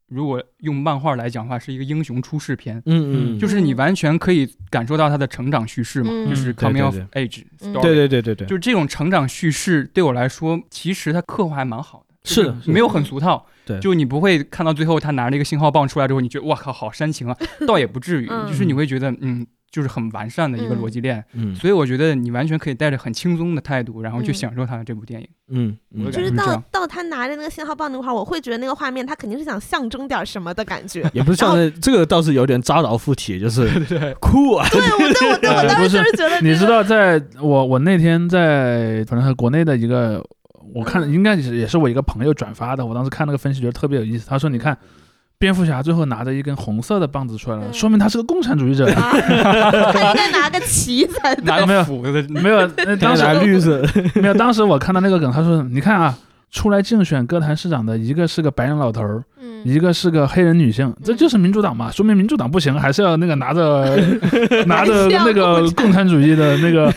如果用漫画来讲的话，是一个英雄出世篇。嗯嗯，就是你完全可以感受到他的成长叙事嘛，嗯。就是 coming of age 嗯。story，对对对对对，就是这种成长叙事对我来说，其实他刻画还蛮好的，是的。没有很俗套。对。就你不会看到最后他拿着一个信号棒出来之后，你觉得哇靠，好煽情啊，倒也不至于，嗯。就是你会觉得嗯，就是很完善的一个逻辑链。嗯所以我觉得你完全可以带着很轻松的态度，然后去嗯享受他的这部电影。嗯嗯我就是到到他拿着那个信号棒那块儿，我会觉得那个画面他肯定是想象征点什么的感觉。也不是像那这个倒是有点扎导附体，就是 酷啊，对，我对我对我当时就是觉得，你知道，在我我那天在反正是国内的一个，我看嗯应该是也是我一个朋友转发的，我当时看那个分析觉得特别有意思。他说：“你看，蝙蝠侠最后拿着一根红色的棒子出来了，嗯说明他是个共产主义者。啊，他应该拿个旗才对。拿没有斧子，没有，那当时拿绿色，没有，当时我看到那个梗，他说：“你看啊，出来竞选歌坛市长的一个是个白人老头儿，嗯，一个是个黑人女性，这就是民主党嘛，说明民主党不行，还是要那个拿着拿着那个共产主义的那个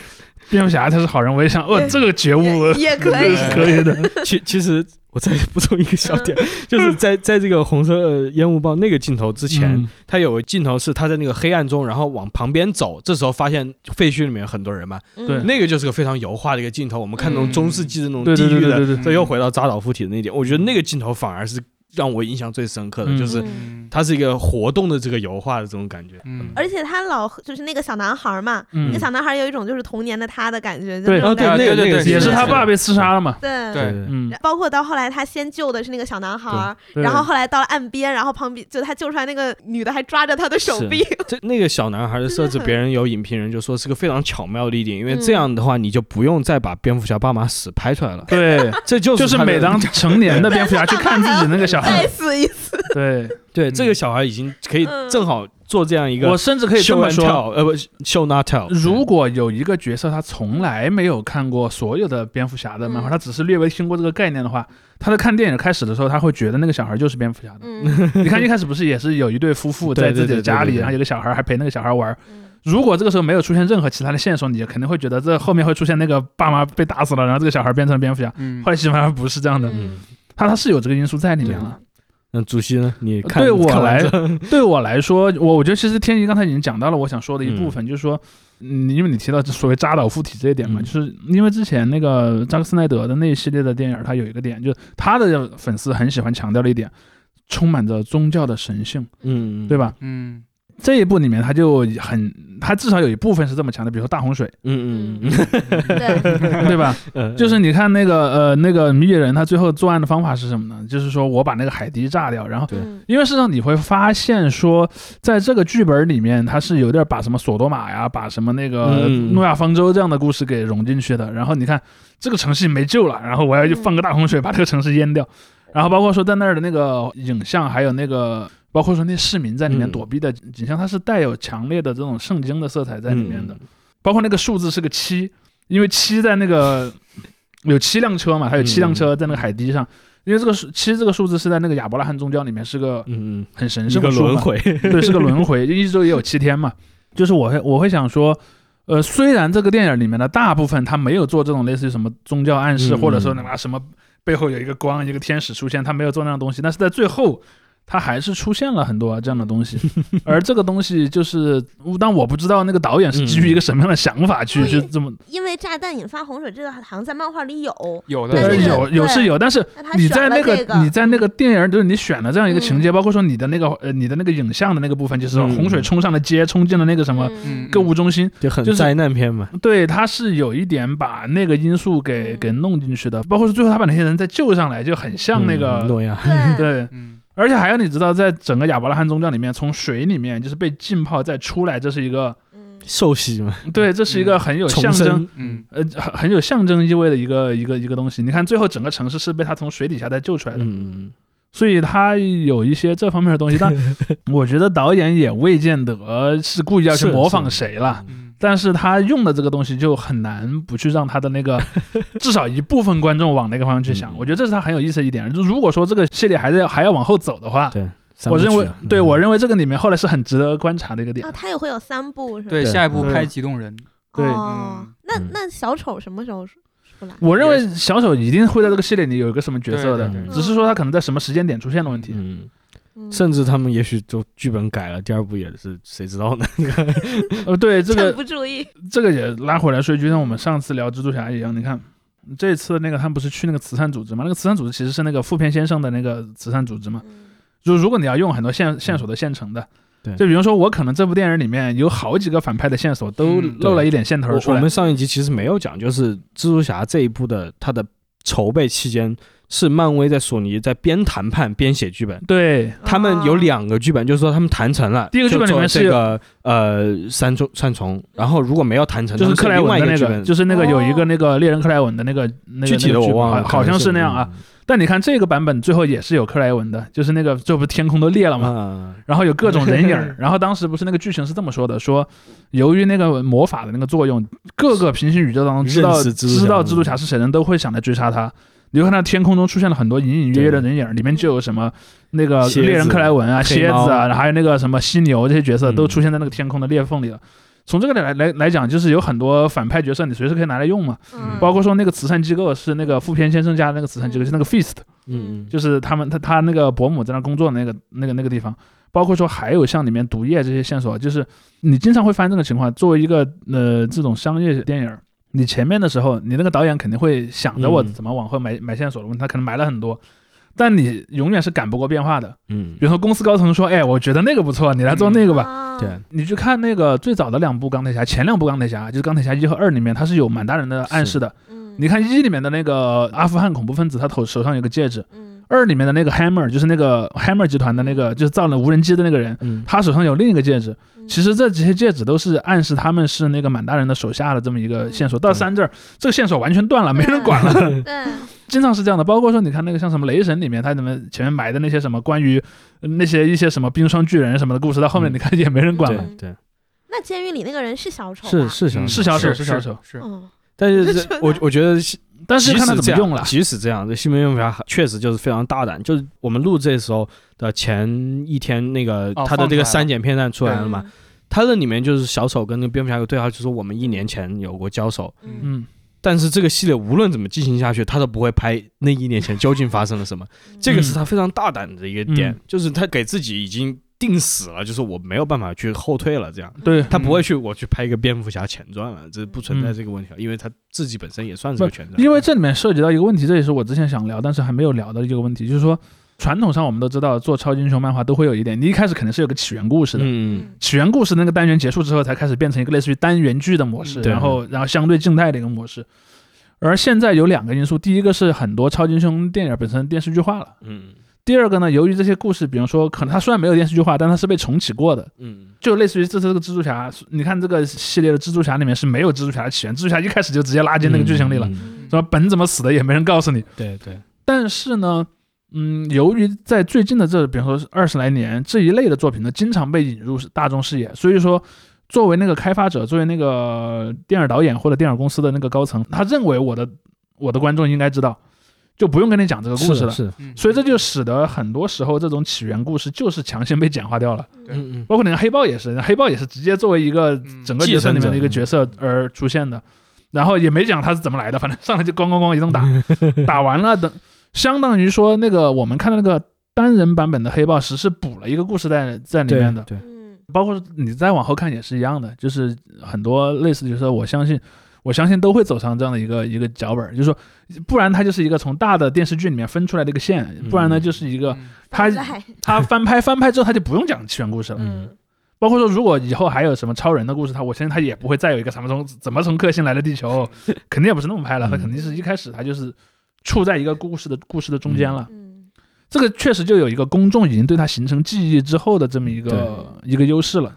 蝙蝠侠他是好人。我也想，哦，这个觉悟也也可以是可以的。其其实我再补充一个小点，就是在在这个红色呃烟雾棒那个镜头之前，嗯他有个镜头是他在那个黑暗中，然后往旁边走，这时候发现废墟里面有很多人嘛，嗯对那个就是个非常油画的一个镜头。我们看那种中世纪的那种地狱的，对对对对，这又回到扎导附体的那一点，我觉得那个镜头反而是让我印象最深刻的，嗯。就是嗯。它是一个活动的这个油画的这种感觉。嗯，而且他老就是那个小男孩嘛，那嗯个，小男孩有一种就是童年的他的感觉，就对。对那个对对对也是他爸被刺杀了嘛。对。对。嗯，包括到后来，他先救的是那个小男孩然后后来到了岸边，然后旁边就他救出来那个女的还抓着他的手臂，这那个小男孩的设置，别人有影评人就说是个非常巧妙的一点，因为嗯这样的话你就不用再把蝙蝠侠爸妈死拍出来了，对，这就是就是每当成年的蝙蝠侠去看自己那个小再孩，死一次。对对这个小孩已经可以嗯正好做这样一个我甚至可以这 show 么说。呃不 show not tell，如果有一个角色他从来没有看过所有的蝙蝠侠的漫画，嗯。他只是略微听过这个概念的话，他在看电影开始的时候，他会觉得那个小孩就是蝙蝠侠的。嗯。你看一开始不是也是有一对夫妇在自己的家里，然后有个小孩还陪那个小孩玩。嗯。如果这个时候没有出现任何其他的线索，你肯定会觉得这后面会出现那个爸妈被打死了，然后这个小孩变成了蝙蝠侠。嗯。后来基本上不是这样的，嗯他他是有这个因素在里面了。那主席呢？你看对我来 对我来说，我我觉得其实天一刚才已经讲到了我想说的一部分，就是说，嗯，因为你提到所谓扎导附体这一点嘛，嗯就是因为之前那个扎克斯奈德的那一系列的电影，他有一个点，就是他的粉丝很喜欢强调的一点，充满着宗教的神性，嗯，对？吧？嗯这一部里面他就很，他至少有一部分是这么强的，比如说大洪水，嗯嗯对，对吧？嗯，就是你看那个呃那个谜语人，他最后作案的方法是什么呢？就是说我把那个海堤炸掉，然后因为事实上你会发现说，在这个剧本里面，他是有点把什么索多玛呀，把什么那个嗯诺亚方舟这样的故事给融进去的。然后你看这个城市没救了，然后我要去放个大洪水把这个城市淹掉。然后包括说在那儿的那个影像，还有那个包括说那市民在里面嗯躲避的景象，它是带有强烈的这种圣经的色彩在里面的。嗯包括那个数字是个七，因为七在那个 有七辆车嘛，它有七辆车在那个海堤上。因为这个数七这个数字是在那个亚伯拉罕宗教里面是个很神圣的轮回，对，是个轮回，一周也有七天嘛。就是我会我会想说，呃，虽然这个电影里面的大部分他没有做这种类似于什么宗教暗示，嗯或者说那什么背后有一个光一个天使出现，他没有做那样的东西，但是在最后。他还是出现了很多这样的东西，而这个东西就是，但我不知道那个导演是基于一个什么样的想法去嗯去这么，因为炸弹引发洪水，这个好像在漫画里有，有呃的有有是有，但是你在那个你在那个电影，就是你选了这样一个情节，包括说你的那个呃你的那个影像的那个部分，就是嗯洪水冲上了街，冲进了那个什么购物中心，就很灾难片嘛。对，他是有一点把那个因素给嗯。给弄进去的，包括说最后他把那些人再救上来，就很像那嗯个诺亚，对。对。嗯而且还有，你知道，在整个亚伯拉罕宗教里面，从水里面就是被浸泡再出来，这是一个嗯。受洗嘛，对，这是一个很有象征，嗯。呃很很有象征意味的一个一个一个东西。你看，最后整个城市是被他从水底下再救出来的，嗯，所以他有一些这方面的东西。但 我觉得导演也未见得是故意要去模仿谁了。嗯但是他用的这个东西就很难不去让他的那个 至少一部分观众往那个方向去想。嗯我觉得这是他很有意思的一点。就如果说这个系列还是要还要往后走的话，对，我认为对嗯我认为这个里面后来是很值得观察的一个点啊，。它也会有三部是吧？对，下一步拍极动人，对哦嗯，嗯那那小丑什么时候出来？我认为小丑一定会在这个系列里有一个什么角色的只是说他可能在什么时间点出现的问题。嗯，嗯。甚至他们也许就剧本改了，第二部也是谁知道呢？呃，对这个不注意，这个也拉回来说，就像我们上次聊蜘蛛侠一样，你看这次那个他们不是去那个慈善组织吗？那个慈善组织其实是那个富片先生的那个慈善组织嘛。嗯。就如果你要用很多线线索的现成的，对。就比如说我可能这部电影里面有好几个反派的线索都嗯露了一点线头出来。我我们，上一集其实没有讲，就是蜘蛛侠这一部的他的筹备期间是漫威在索尼在边谈判边写剧本。对他们有哦两个剧本，就是说他们谈成了，第一个剧本里面是这个呃三重三重，然后如果没有谈成，就是克莱文的那个，就是那个有一个哦那个猎人克莱文的那个那个具体的我忘了，好好像是那样啊。。但你看这个版本最后也是有克莱文的，就是那个这不天空都裂了吗？啊，然后有各种人影儿，然后当时不是那个剧情是这么说的，说由于那个魔法的那个作用，各个平行宇宙当中知道知道蜘蛛侠是谁的人都会想来追杀他。你就看到天空中出现了很多隐隐约约的人影儿，里面就有什么那个猎人克莱文啊、黑蝎子啊，还有那个什么犀牛这些角色嗯。都出现在那个天空的裂缝里了。从这个来来来讲，就是有很多反派角色你随时可以拿来用嘛，嗯包括说那个慈善机构是那个富偏先生家的那个慈善机构，嗯。是那个 Feast，嗯，就是他们他他那个伯母在那工作那个那个那个地方，包括说还有像里面毒液这些线索，就是你经常会发现这种情况。作为一个呃这种商业电影儿，你前面的时候，你那个导演肯定会想着我嗯。怎么往后埋埋线索的问题，他可能埋了很多，但你永远是赶不过变化的。嗯。比如说公司高层说，哎，我觉得那个不错，你来做那个吧。啊对，你去看那个最早的两部钢铁侠，前两部钢铁侠就是钢铁侠一和二里面，它是有满大人的暗示的。嗯。你看一里面的那个阿富汗恐怖分子，他头手上有个戒指，嗯二里面的那个 Hammer 就是那个 Hammer 集团的那个就是造了无人机的那个人，嗯他手上有另一个戒指。嗯其实这几些戒指都是暗示他们是那个满大人的手下的这么一个线索。到三这儿，这个线索完全断了，没人管了。对，经常是这样的，包括说你看那个像什么雷神里面，他怎么前面埋的那些什么关于呃那些一些什么冰霜巨人什么的故事，到后面嗯你看也没人管了。对，那监狱里那个人是小丑吧？是是小嗯是小丑是是小丑是，嗯，但是这我我觉得但是看他即使这样怎么用了。即使这样，这西门用侠确实就是非常大胆。就是我们录这时候的前一天，那个哦他的这个删减片段出来了嘛，嗯？他那里面就是小丑跟那个蝙蝠侠有对话，就说我们一年前有过交手，嗯嗯，但是这个系列无论怎么进行下去，他都不会拍那一年前究竟发生了什么。这个是他非常大胆的一个点，嗯就是他给自己已经定死了，就是我没有办法去后退了，这样。对，他不会去我去拍一个蝙蝠侠前传了，这不存在嗯这个问题了，因为他自己本身也算是个前传。因为这里面涉及到一个问题，这也是我之前想聊，但是还没有聊的一个问题，就是说，传统上我们都知道做超级英雄漫画都会有一点，你一开始肯定是有个起源故事的，嗯起源故事那个单元结束之后，才开始变成一个类似于单元剧的模式，嗯然后然后相对静态的一个模式。而现在有两个因素，第一个是很多超级英雄电影本身电视剧化了，嗯第二个呢，由于这些故事，比方说可能它虽然没有电视剧化，但它是被重启过的，嗯。就类似于这次这个蜘蛛侠，你看这个系列的蜘蛛侠里面是没有蜘蛛侠的起源，蜘蛛侠一开始就直接拉进那个剧情里了，嗯。嗯什么本怎么死的也没人告诉你。对对，但是呢，嗯，由于在最近的这，比方说二十来年这一类的作品呢，经常被引入大众视野，所以说，作为那个开发者，作为那个电影导演或者电影公司的那个高层，他认为我的我的观众应该知道，就不用跟你讲这个故事了。是所以这就使得很多时候这种起源故事就是强行被简化掉了，对。嗯嗯。包括那个黑豹也是，黑豹也是直接作为一个嗯。整个角色里面的一个角色而出现的，然后也没讲他是怎么来的，反正上来就咣咣咣一顿打，打完了等，相当于说那个我们看到那个单人版本的黑豹，实是补了一个故事在在里面的，对，嗯。包括你再往后看也是一样的，就是很多类似的角色，我相信。我相信都会走上这样的一个一个脚本，就是说，不然它就是一个从大的电视剧里面分出来的一个线，不然呢嗯就是一个嗯。他在。他翻拍翻拍之后它就不用讲起源故事了，嗯。包括说，如果以后还有什么超人的故事，它我相信它也不会再有一个什么从怎么从克星来的地球，肯定也不是那么拍了，他嗯肯定是一开始它就是处在一个故事的故事的中间了。嗯。这个确实就有一个公众已经对他形成记忆之后的这么一个一个优势了，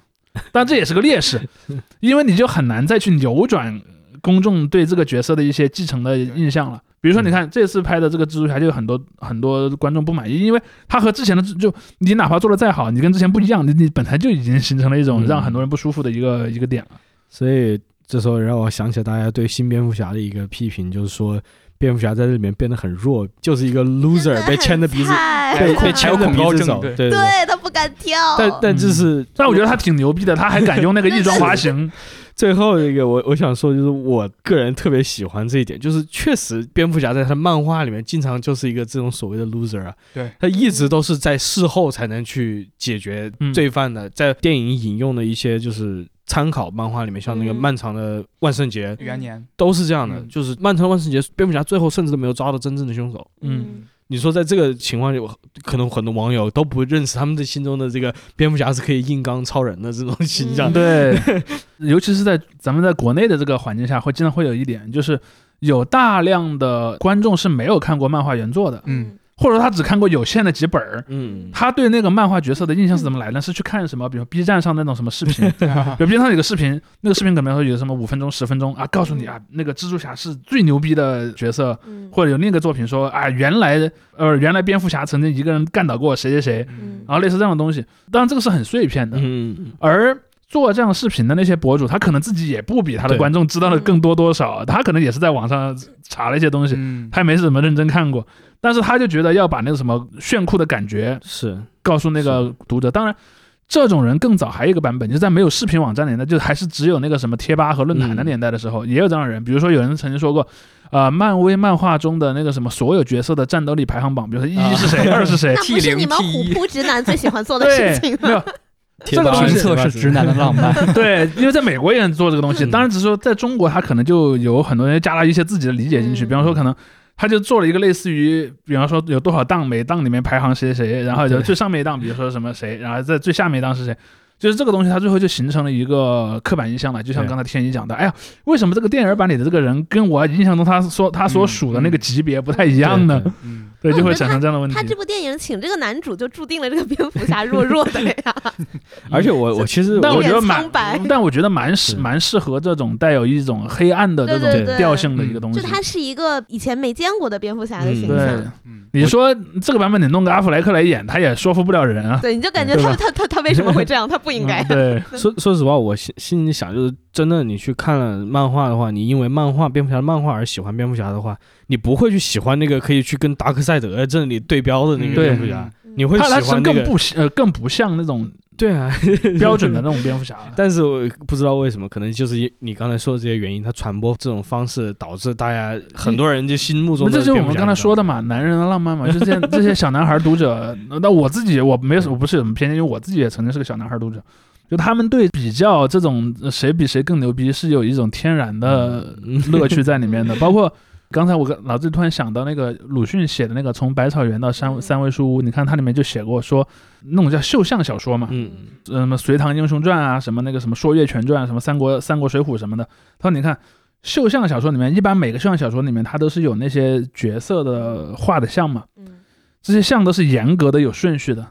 但这也是个劣势，因为你就很难再去扭转公众对这个角色的一些继承的印象了。比如说，你看这次拍的这个蜘蛛侠，就有很多很多观众不满意，因为他和之前的就你哪怕做的再好，你跟之前不一样，你你本来就已经形成了一种嗯让很多人不舒服的一个一个点了。所以这时候让我想起了大家对新蝙蝠侠的一个批评，就是说蝙蝠侠在这里面变得很弱，就是一个 loser 被牵着鼻子，被被牵着鼻子走，对对他不敢跳。但但这是，但我觉得他挺牛逼的，他还敢用那个 翼装滑行。最后一个我我想说，就是我个人特别喜欢这一点，就是确实蝙蝠侠在他的漫画里面经常就是一个这种所谓的 loser 啊，对，他一直都是在事后才能去解决嗯。罪犯的，在电影引用的一些就是参考漫画里面，像那个嗯。漫长的万圣节元年，都是这样的，嗯。就是漫长的万圣节，蝙蝠侠最后甚至都没有抓到真正的凶手。嗯，你说在这个情况下，可能很多网友都不认识他们的心中的这个蝙蝠侠是可以硬刚超人的这种形象。嗯对，尤其是在咱们在国内的这个环境下，会经常会有一点，就是有大量的观众是没有看过漫画原作的，嗯或者说他只看过有限的几本儿。嗯，他对那个漫画角色的印象是怎么来呢？是去看什么，比如 B 站上那种什么视频，比如 B 站上有个视频，那个视频可能说有什么五分钟、十分钟啊，告诉你啊，那个蜘蛛侠是最牛逼的角色，嗯或者有另一个作品说啊，原来呃原来蝙蝠侠曾经一个人干倒过谁谁谁，嗯然后类似这样的东西。当然这个是很碎片的，嗯，而做这样视频的那些博主，他可能自己也不比他的观众知道的更多多少，他可能也是在网上查了一些东西，嗯，他也没怎么认真看过，但是他就觉得要把那个什么炫酷的感觉是，告诉那个读者。当然，这种人更早还有一个版本，就是在没有视频网站年代，就还是只有那个什么贴吧和论坛的嗯年代的时候，也有这样的人。比如说，有人曾经说过，呃，漫威漫画中的那个什么所有角色的战斗力排行榜，比如说一啊是谁，二是谁那，不是你们虎扑直男最喜欢做的事情，没有。吗？贴吧东西评测是直男的浪漫，对，因为在美国也能做这个东西，嗯当然只是说在中国，他可能就有很多人加了一些自己的理解进去，嗯比方说可能。他就做了一个类似于，比方说有多少档，每档里面排行谁谁谁，然后就最上面一档，比如说什么谁，然后在最下面一档是谁，就是这个东西，它最后就形成了一个刻板印象了。就像刚才天一讲的，哎呀，为什么这个电影版里的这个人跟我印象中他说他所嗯属的那个级别不太一样呢？对，就会产生这样的问题他。这部电影请这个男主就注定了这个蝙蝠侠弱弱的呀。而且我我其实但 我觉得蛮苍白，但我觉得蛮适蛮适合这种带有一种黑暗的这种对对对调性的一个东西就。他是一个以前没见过的蝙蝠侠的形象。，嗯，你说这个版本你弄个阿弗莱克来演，他也说服不了人啊。对，你就感觉他他他他为什么会这样？他不应该嗯。对，说说实话，我心心里想，就是真的，你去看了漫画的话，你因为漫画蝙蝠侠的漫画而喜欢蝙蝠侠的话，你不会去喜欢那个可以去跟达克赛德这里对标的那个蝙蝠侠，你会喜他他是欢那个更不呃更不像那种对啊，标准的那种蝙蝠侠。但是我不知道为什么，可能就是因你刚才说的这些原因，它传播这种方式导致大家很多人就心目中这就是我们刚才说的嘛，男人的浪漫嘛，就这些 这些小男孩读者。那我自己我没有我不是有什么偏见，因为我自己也曾经是个小男孩读者。就他们对比较这种呃谁比谁更牛逼是有一种天然的嗯。乐趣在里面的，包括刚才我跟脑子里突然想到那个鲁迅写的那个《从百草园到三嗯。三味书屋》，你看它里面就写过说那种叫绣像小说嘛，嗯。呃什么《隋唐英雄传》啊，什么那个什么《说岳全传》，什么三国三国水浒什么的。他说你看绣像小说里面，一般每个绣像小说里面，它都是有那些角色的画的像嘛，嗯。这些像都是严格的有顺序的。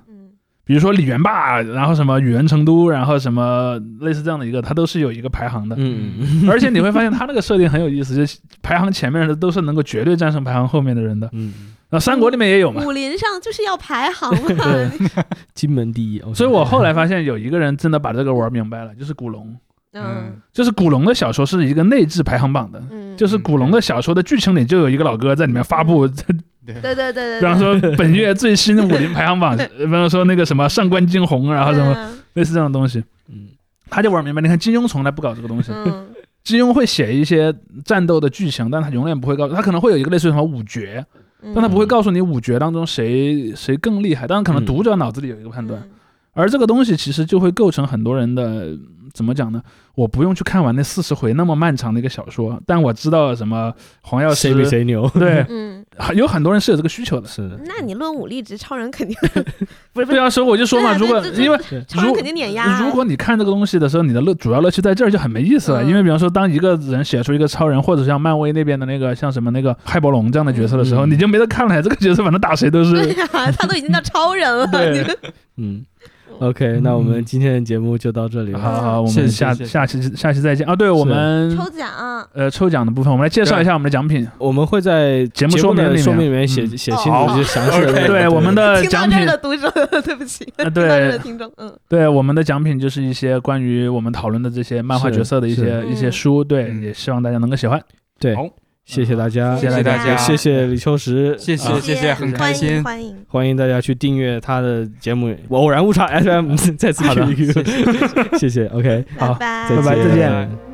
嗯比如说李元霸，然后什么宇文成都，然后什么类似这样的一个，它都是有一个排行的。嗯。而且你会发现它那个设定很有意思，就是排行前面的都是能够绝对战胜排行后面的人的。嗯，然后三国里面也有嘛，武林上就是要排行嘛。对。金门第一，所以我后来发现有一个人真的把这个玩明白了，就是古龙。嗯。就是古龙的小说是一个内置排行榜的，嗯，就是古龙的小说的剧情里就有一个老哥在里面发布，比 对，对对对对，方说本月最新的武林排行榜，比方说那个什么上官惊鸿，然后什么么，类似这种东西，嗯。他就玩明白。你看金庸从来不搞这个东西，嗯。金庸会写一些战斗的剧情，但他永远不会告诉他可能会有一个类似于什么五绝，嗯，但他不会告诉你五绝当中谁谁更厉害，当然可能嗯读者脑子里有一个判断，嗯。而这个东西其实就会构成很多人的怎么讲呢？我不用去看完那四十回那么漫长的一个小说，但我知道什么黄药谁比，谁牛？对，嗯，有很多人是有这个需求的。是的，那你论武力值，超人肯定不 是不是，对啊，所以我就说嘛，啊如果因为超人肯定碾压。啊如果你看这个东西的时候，你的乐主要乐趣在这儿就很没意思了。嗯因为比方说，当一个人写出一个超人，或者像漫威那边的那个像什么那个骇伯龙这样的角色的时候，嗯你就没得看了。这个角色反正打谁都是对呀，他都已经叫超人了，对嗯，OK，那我们今天的节目就到这里了。好我们下谢谢。下期下期再见。啊！对我们抽奖，呃抽奖的部分，我们来介绍一下我们的奖品。我们会在节目说明里面。的说明里面写嗯。写清楚一些详细的。对我们的 听到奖品。这儿的读者，对不起，呃 听到这儿对。的听众，嗯，对我们的奖品就是一些关于我们讨论的这些漫画角色的一些一些书，对，嗯。也希望大家能够喜欢。对。好，谢谢大家，谢谢大家谢谢李秋实，谢谢啊。谢谢很开心。欢迎欢迎，大家去订阅他的节目《偶然误差 FM》，再次好的 QQ，谢谢，OK，好拜拜。再见。见